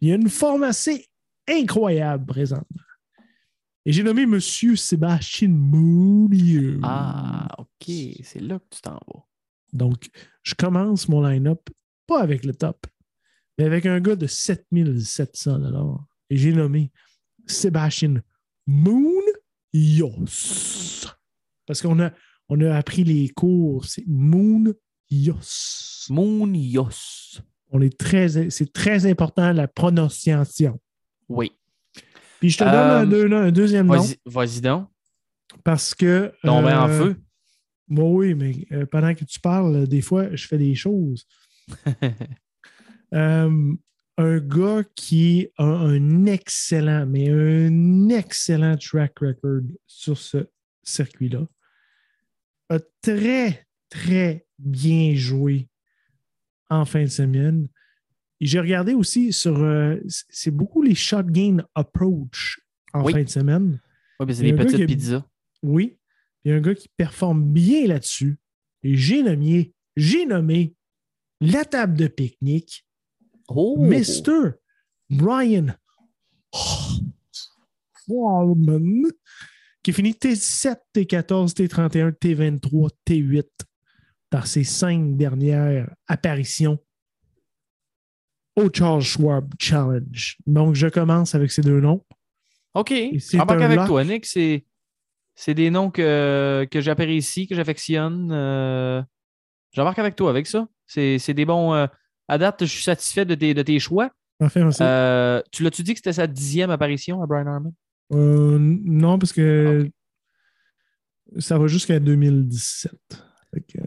Il y a une forme assez incroyable présentement. Et j'ai nommé M. Sébastien Mounier. Ah, OK. C'est là que tu t'en vas. Donc, je commence mon line-up, pas avec le top, mais avec un gars de 7700 Et j'ai nommé Sébastien Moon Yos. Parce qu'on a, on a appris les cours, c'est Moon Yos. Mounios. On est très, c'est très important la prononciation. Oui. Puis je te donne Euh, un, un deuxième nom Vas-y donc. parce que. Tombé en euh, feu. Bon, oui, mais euh, pendant que tu parles, euh, des fois, je fais des choses. Euh, un gars qui a un excellent, mais un excellent track record sur ce circuit-là, a très, très bien joué en fin de semaine. J'ai regardé aussi sur. euh, c'est beaucoup les shot approach en Oui. fin de semaine. Oui, mais c'est des un gars petites a- pizzas. Oui. Il y a un gars qui performe bien là-dessus. Et j'ai nommé, j'ai nommé la table de pique-nique, Oh! Mr. Brian Wallman, qui finit T7, T14, T31, T23, T8 dans ses cinq dernières apparitions au Charles Schwab Challenge. Donc, je commence avec ces deux noms. OK. un avec lock. toi, Nick. C'est, c'est des noms que, que j'apprécie, que j'affectionne. Euh, J'embarque avec toi avec ça. C'est, des bons. euh, à date, je suis satisfait de tes, de tes choix. Merci. Euh, tu l'as-tu dit que c'était sa dixième apparition à Brian Harmon? Euh, non, parce que ça va jusqu'à 2017. Fait que,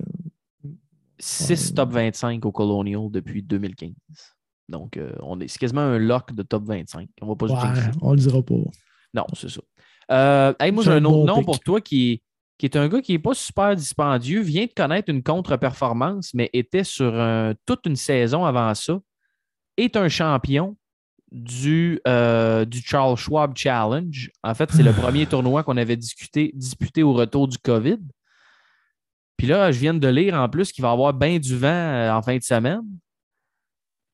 6 Ouais. top 25 au Colonial depuis 2015. Donc, euh, on est, c'est quasiment un lock de top 25. On va pas ouais, on le dira pas. Non, c'est ça. Euh, hey, moi, j'ai un un autre bon nom pour toi qui est, qui est un gars qui n'est pas super dispendieux, vient de connaître une contre-performance, mais était sur un- toute une saison avant ça, est un champion du, euh, du Charles Schwab Challenge. En fait, c'est le premier tournoi qu'on avait discuté, disputé au retour du COVID. Puis là, je viens de lire en plus qu'il va y avoir bien du vent euh, en fin de semaine.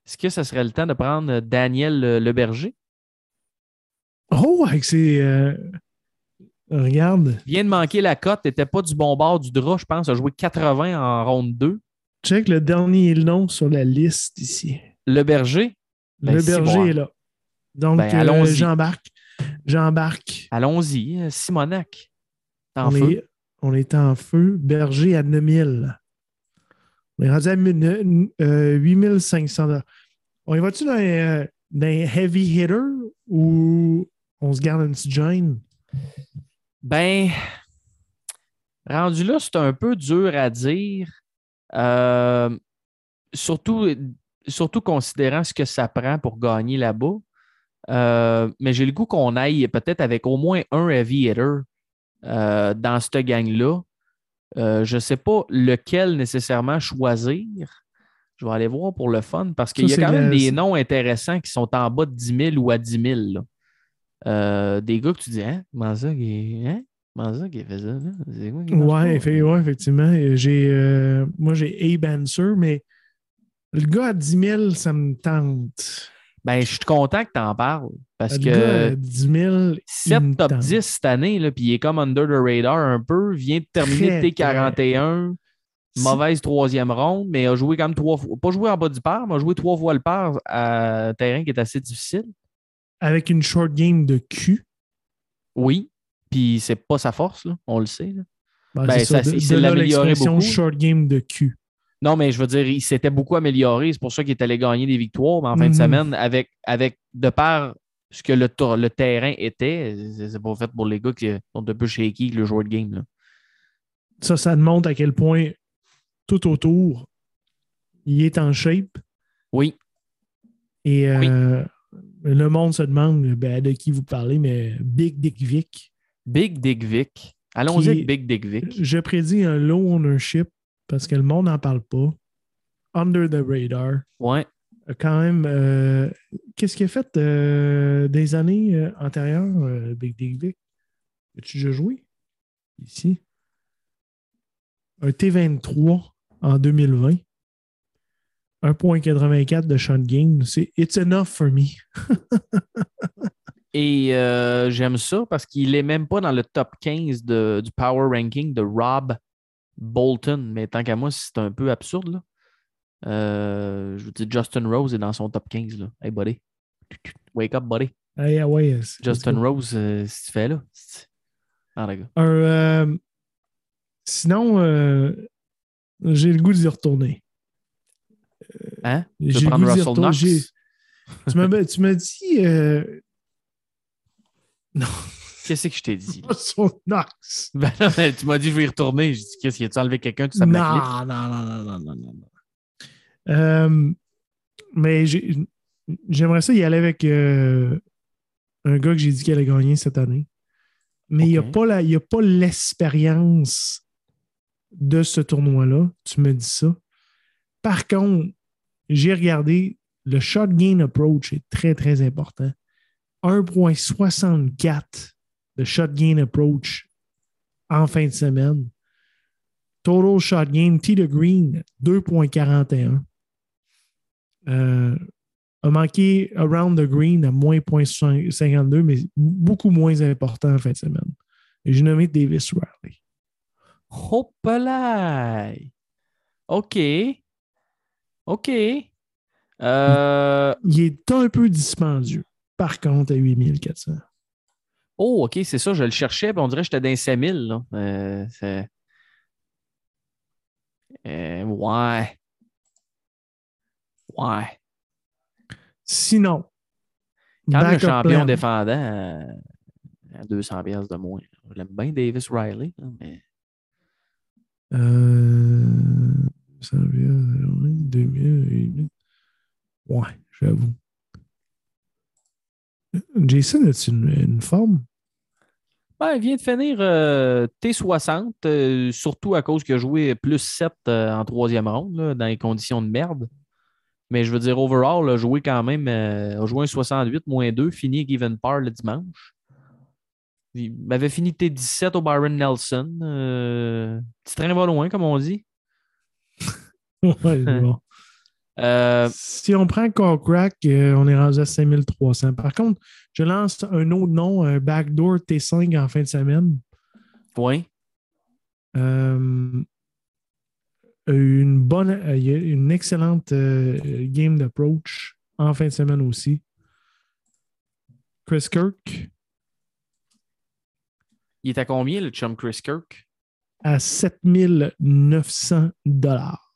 Est-ce que ça serait le temps de prendre Daniel Leberger? Oh, avec ses. euh, Regarde, vient de manquer la cote, n'était pas du bon bord du drap, je pense, a joué 80 en ronde 2. check le dernier nom sur la liste ici. Le berger, Ben, le berger est là. Donc, Ben, euh, allons-y. j'embarque. J'embarque. allons-y, euh, Simonac. En On feu? est, on est en feu. Berger à 9000. On est rendu à mille- euh, 8500 dollars. On y va-tu dans, euh, dans les heavy hitter ou on se garde un petit gêne? Ben, rendu là, c'est un peu dur à dire. Euh, surtout, surtout considérant ce que ça prend pour gagner là-bas. Euh, mais j'ai le goût qu'on aille peut-être avec au moins un heavy hitter euh, dans cette gang-là. Euh, je ne sais pas lequel nécessairement choisir. Je vais aller voir pour le fun parce qu'il y a quand même des noms intéressants qui sont en bas de 10 000 ou à 10 000. là. Euh, des gars que tu dis, hein, comment ça qui hein? Qui fait ça? là? Quoi qui Ouais, effectivement. J'ai, moi, j'ai Abe Answer, mais le gars à 10 000, ça me tente. Ben, je suis content que tu en parles parce le gars à que 10 000, 7 il me top tente. 10 cette année, puis il est comme under the radar un peu, vient de terminer Très, T41, Si- mauvaise troisième ronde, mais a joué quand même trois fois, pas joué en bas du par, mais a joué trois fois le par à un terrain qui est assez difficile. avec une short game de cul. Oui, puis c'est pas sa force, là, on le sait. là. Ben, Ben, c'est ça, ça, il s'est amélioré beaucoup. short game de cul. Non, mais je veux dire, il s'était beaucoup amélioré. C'est pour ça qu'il est allé gagner des victoires. Mais en fin de Mhm. semaine, avec, avec de par ce que le, terrain était, c'est pas fait pour les gars qui sont un peu shaky le joueur de game. là. Ça, ça montre à quel point tout autour, il est en shape. Oui, Et euh, le monde se demande ben, de qui vous parlez, mais Big Dick Vic. Big Dick Vic. Allons-y avec Big Dick Vic. Je prédis un low ownership parce que le monde n'en parle pas. Under the radar. Ouais. Quand même, euh, qu'est-ce qu'il a fait euh, des années euh, antérieures, Big Dick Vic? As-tu déjà joué? Ici. Un T23 en 2020. 1.84 de shot game. C'est It's enough for me. Et euh, j'aime ça parce qu'il est même pas dans le top 15 de- du power ranking de Rob Bolton. Mais tant qu'à moi, c'est un peu absurde. Là. Euh, je vous dis, Justin Rose est dans son top 15. Là. Hey, buddy. Wake up, buddy. Hey, ouais, c'est- Justin Rose, euh, que tu fais là. Ah, les gars. Un, euh, sinon, euh, j'ai le goût d'y retourner. Hein? J'ai veux le prendre goût Russell. Knox? Tu m'as tu dit euh, Qu'est-ce que je t'ai dit? Knox. Ben non, mais tu m'as dit je vais y retourner. J'ai dit, qu'est-ce qu'il a enlevé quelqu'un? Tu Non, non, non, non, non, non, non, non. Euh, mais j'ai- j'aimerais ça y aller avec euh, un gars que j'ai dit qu'il allait gagner cette année. Mais il n'y a Ok. pas la- il y a pas l'expérience de ce tournoi-là. Tu me dis ça. Par contre, j'ai regardé, le shot gain approach est très, très important. 1.64 de shot gain approach en fin de semaine. Total shot game, T de Green, 2.41. Euh, a manqué around the green à moins 0.52, mais beaucoup moins important en fin de semaine. Et J'ai nommé Davis Riley. Hopalaï! OK. OK. Euh, Il est un peu dispendieux, par contre, à 8400. Oh, OK, c'est ça. Je le cherchais, puis on dirait que j'étais dans les 5000. Là. Euh, c'est- Euh, ouais. Ouais. Sinon, Quand le backup champion plan. défendant euh, à 200 pièces de moins. Je l'aime bien, Davis Riley, mais Euh, ça vient, oui, 2000. Ouais, j'avoue. Jason, as-tu une, une forme? Il vient de finir euh, T60, euh, surtout à cause qu'il a joué plus 7 euh, en troisième là, dans les conditions de merde. Mais je veux dire, overall, a joué quand même, a joué un 68 moins 2, fini given par le dimanche. Il avait fini T17 au Byron Nelson. Petit train va loin, comme on dit. Ouais. Euh, Si on prend Crack, euh, on est rendu à 5300. Par contre, je lance un autre nom, un backdoor T5 en fin de semaine. oui. Euh, une bonne, une excellente game d'approach en fin de semaine aussi. Chris Kirk Il est à combien, le chum Chris Kirk? à 7900 dollars.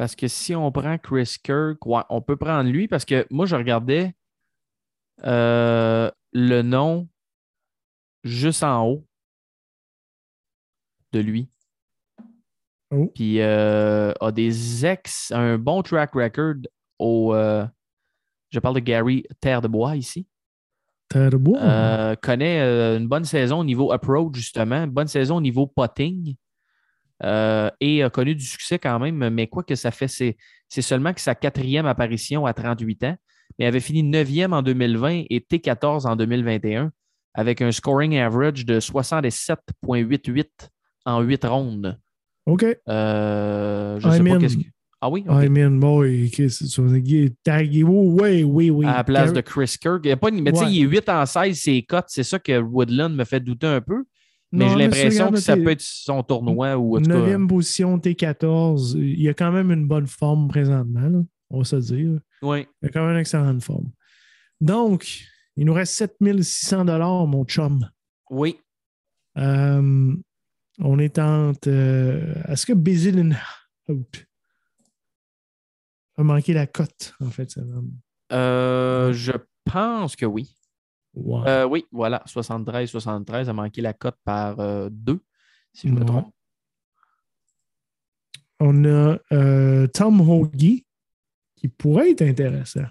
Parce que si on prend Chris Kirk, ouais, on peut prendre lui parce que moi, je regardais euh, le nom juste en haut de lui. Oh. Puis euh, a des ex, un bon track record au. euh, je parle de Gary Terre de Bois ici. Terre de bois. Connaît une bonne saison au niveau approach, justement, une bonne saison au niveau potting. Euh, et a connu du succès quand même, mais quoi que ça fait, c'est c'est seulement que sa quatrième apparition à 38 ans. Mais avait fini 9e en 2020 et T14 en 2021 avec un scoring average de 67,88 en 8 rondes. OK. Euh, je I sais pas qu'est-ce que. Ah oui? ok. I mean, boy? Tagué. Oui, oui, oui. à la place de Chris Kirk. Il y a pas une- mais tu sais, il est 8 en 16, c'est cotes. C'est ça que Woodland me fait douter un peu. Mais j'ai l'impression que ça peut être son tournoi ou en tout cas. Neuvième position, T14. Il y a quand même une bonne forme présentement, là, on va se dire. Oui. Il y a quand même une excellente forme. Donc, il nous reste 7600 mon chum. Oui. Euh, on est entre. euh, Est-ce que Out a manqué la cote, en fait? ça Euh, je pense que oui. Ouais. Euh, oui, voilà. 73-73 a manqué la cote par 2, si je me Ouais. trompe. On a euh, Tom Hoagie, qui pourrait être intéressant.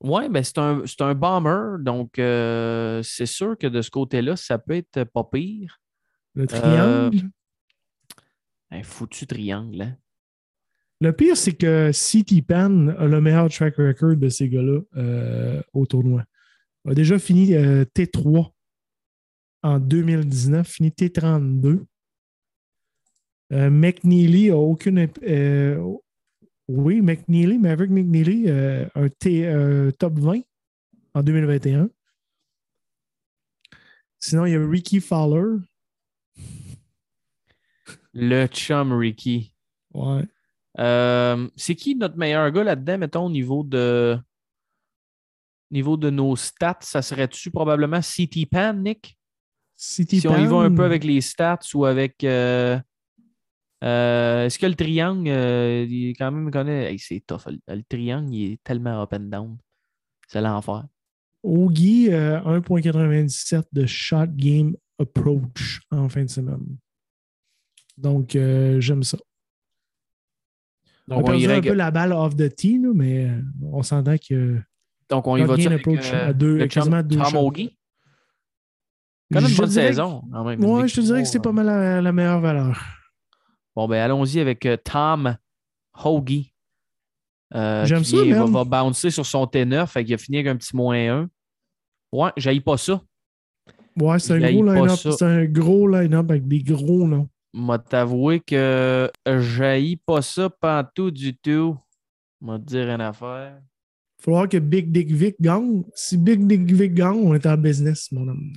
Oui, ben c'est un, un bomber. Donc, euh, c'est sûr que de ce côté-là, ça peut être pas pire. Le triangle? Un foutu triangle. hein. Le pire, c'est que CT Pan a le meilleur track record de ces gars-là euh, au tournoi. Il a déjà fini euh, T3 en 2019, fini T32. Euh, McNeely a aucune. oui, McNeely, Maverick McNeely, un T, top 20 en 2021. Sinon, il y a Ricky Fowler. Le chum Ricky. Ouais. Euh, c'est qui notre meilleur gars là-dedans, mettons, au niveau de niveau de nos stats? Ça serait-tu probablement CT Pan, Nick? CT Si on y va un Pan, peu avec les stats ou avec. euh, euh, Est-ce que le triangle, euh, il quand même connaît. Hey, c'est tough. Le, le triangle, il est tellement up and down. C'est l'enfer. Ogi, euh, 1.97 de shot game approach en fin de semaine. Donc, j'aime ça. On Donc, on, irait- un peu la balle off the tee, là, mais euh, on s'entend que donc, on y va avec approach euh, à deux, le à deux Tom. Hoagie? Quand même une bonne saison. Ouais, je te dirais que c'est pas mal la, la meilleure valeur. Bon, ben allons-y avec euh, Tom Hoagie. Euh, J'aime ça, vient- va, va bouncer sur son T9, fait qu'il a fini avec un petit moins 1. Ouais, j'aille pas ça. Ouais, c'est un un gros line-up avec des gros noms. M'a t'avouer que j'haïs pas ça pantoute du tout. M'a dire une affaire. Falloir que Big Dick Vic gagne. Si Big Dick Vic gagne, on est en business, mon homme.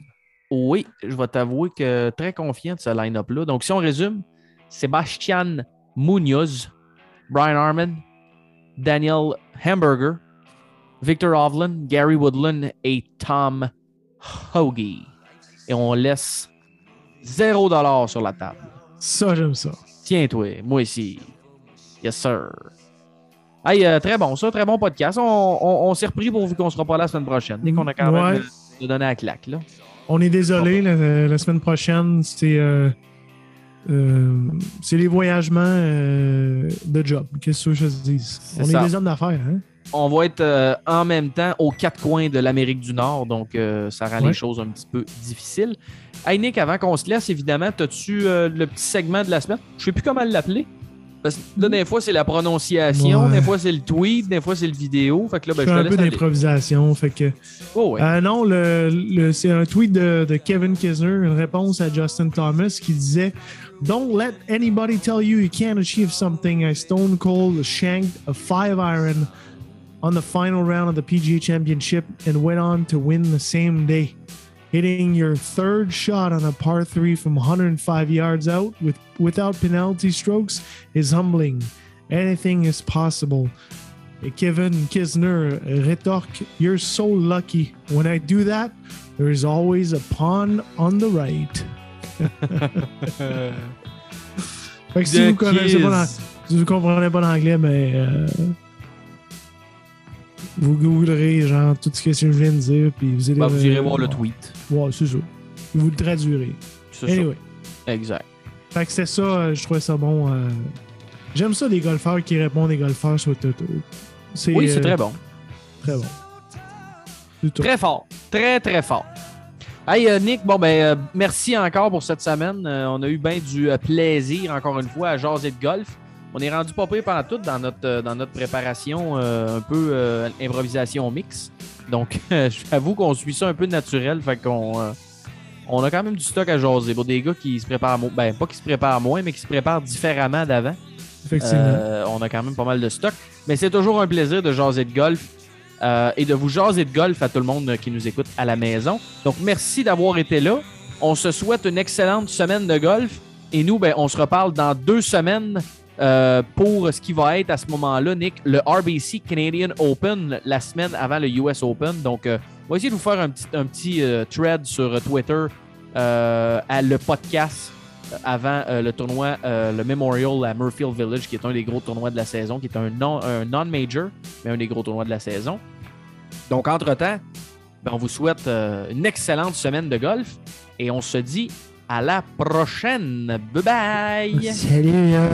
Oui, je vais t'avouer que très confiant de ce line-up-là. Donc, si on résume, Sébastien Munoz, Brian Harmon, Daniel Hamburger, Victor Hovland, Gary Woodland et Tom Hoagie. Et on laisse 0$ sur la table. Ça, j'aime ça. Tiens-toi, moi ici. Yes, sir. Hey, euh, très bon, ça, très bon podcast. On, on- on s'est repris pour vu qu'on sera pas là la semaine prochaine. Dès qu'on a quand Ouais. même euh, donné la claque, là. On est désolé, la, la semaine prochaine, c'est euh, euh, les voyagements de job. Qu'est-ce que je? C'est On ça. est des hommes d'affaires, hein? On va être euh, en même temps aux quatre coins de l'Amérique du Nord, donc euh, ça rend Ouais. les choses un petit peu difficiles. Hey Nick, avant qu'on se laisse, évidemment, as-tu euh, le petit segment de la semaine? Je sais plus comment l'appeler. Parce que là, des fois, c'est la prononciation, Ouais. des fois, c'est le tweet, des fois, c'est le vidéo. Fait que là, ben, je je fais te un laisse peu d'improvisation. Fait que, Oh, ouais. Non, le, le- c'est un tweet de, de Kevin Kisner, une réponse à Justin Thomas qui disait Don't let anybody tell you you can't achieve something. I stone cold shanked a five iron on the final round of the PGA Championship and went on to win the same day. Hitting your third shot on a par three from 105 yards out with without penalty strokes is humbling. Anything is possible. Kevin Kisner rétorque, You're so lucky. When I do that, there is always a pawn on the right. Fait que si vous connaissez pas si vous comprenez pas l'anglais, mais euh, vous googlerez genre tout ce que je viens de dire, puis vous allez. Ben, vous irez voir le tweet. Ouais, c'est ça. Vous le traduirez. C'est ça. Anyway. Exact. Fait que c'est ça, euh, je trouvais ça bon. euh, J'aime ça, les golfeurs qui répondent des golfeurs sur Twitter. Oui, c'est euh, très bon. Très bon. Très fort. Très, très fort. Hey, euh, Nick, bon, ben, euh, merci encore pour cette semaine. Euh, on a eu bien du plaisir, encore une fois, à jaser de golf. On est rendu pas pire pendant tout dans notre, euh, dans notre préparation, euh, un peu euh, improvisation mix. Donc, j'avoue qu'on suit ça un peu naturel. Fait qu'on on a quand même du stock à jaser pour des gars qui se préparent moins. Ben, pas qui se préparent moins, mais qui se préparent différemment d'avant. Effectivement. On a quand même pas mal de stock. Mais c'est toujours un plaisir de jaser de golf euh, et de vous jaser de golf à tout le monde qui nous écoute à la maison. Donc, merci d'avoir été là. On se souhaite une excellente semaine de golf. Et nous, ben, on se reparle dans deux semaines euh, pour ce qui va être à ce moment-là, Nick, le RBC Canadian Open la semaine avant le US Open. Donc, euh, on va essayer de vous faire un petit, euh, thread sur Twitter à le podcast avant le tournoi, le Memorial à Murfield Village, qui est un des gros tournois de la saison, qui est un non- un non-major, mais un des gros tournois de la saison. Donc, entre-temps, ben, on vous souhaite une excellente semaine de golf et on se dit à la prochaine. Bye bye! Salut, là.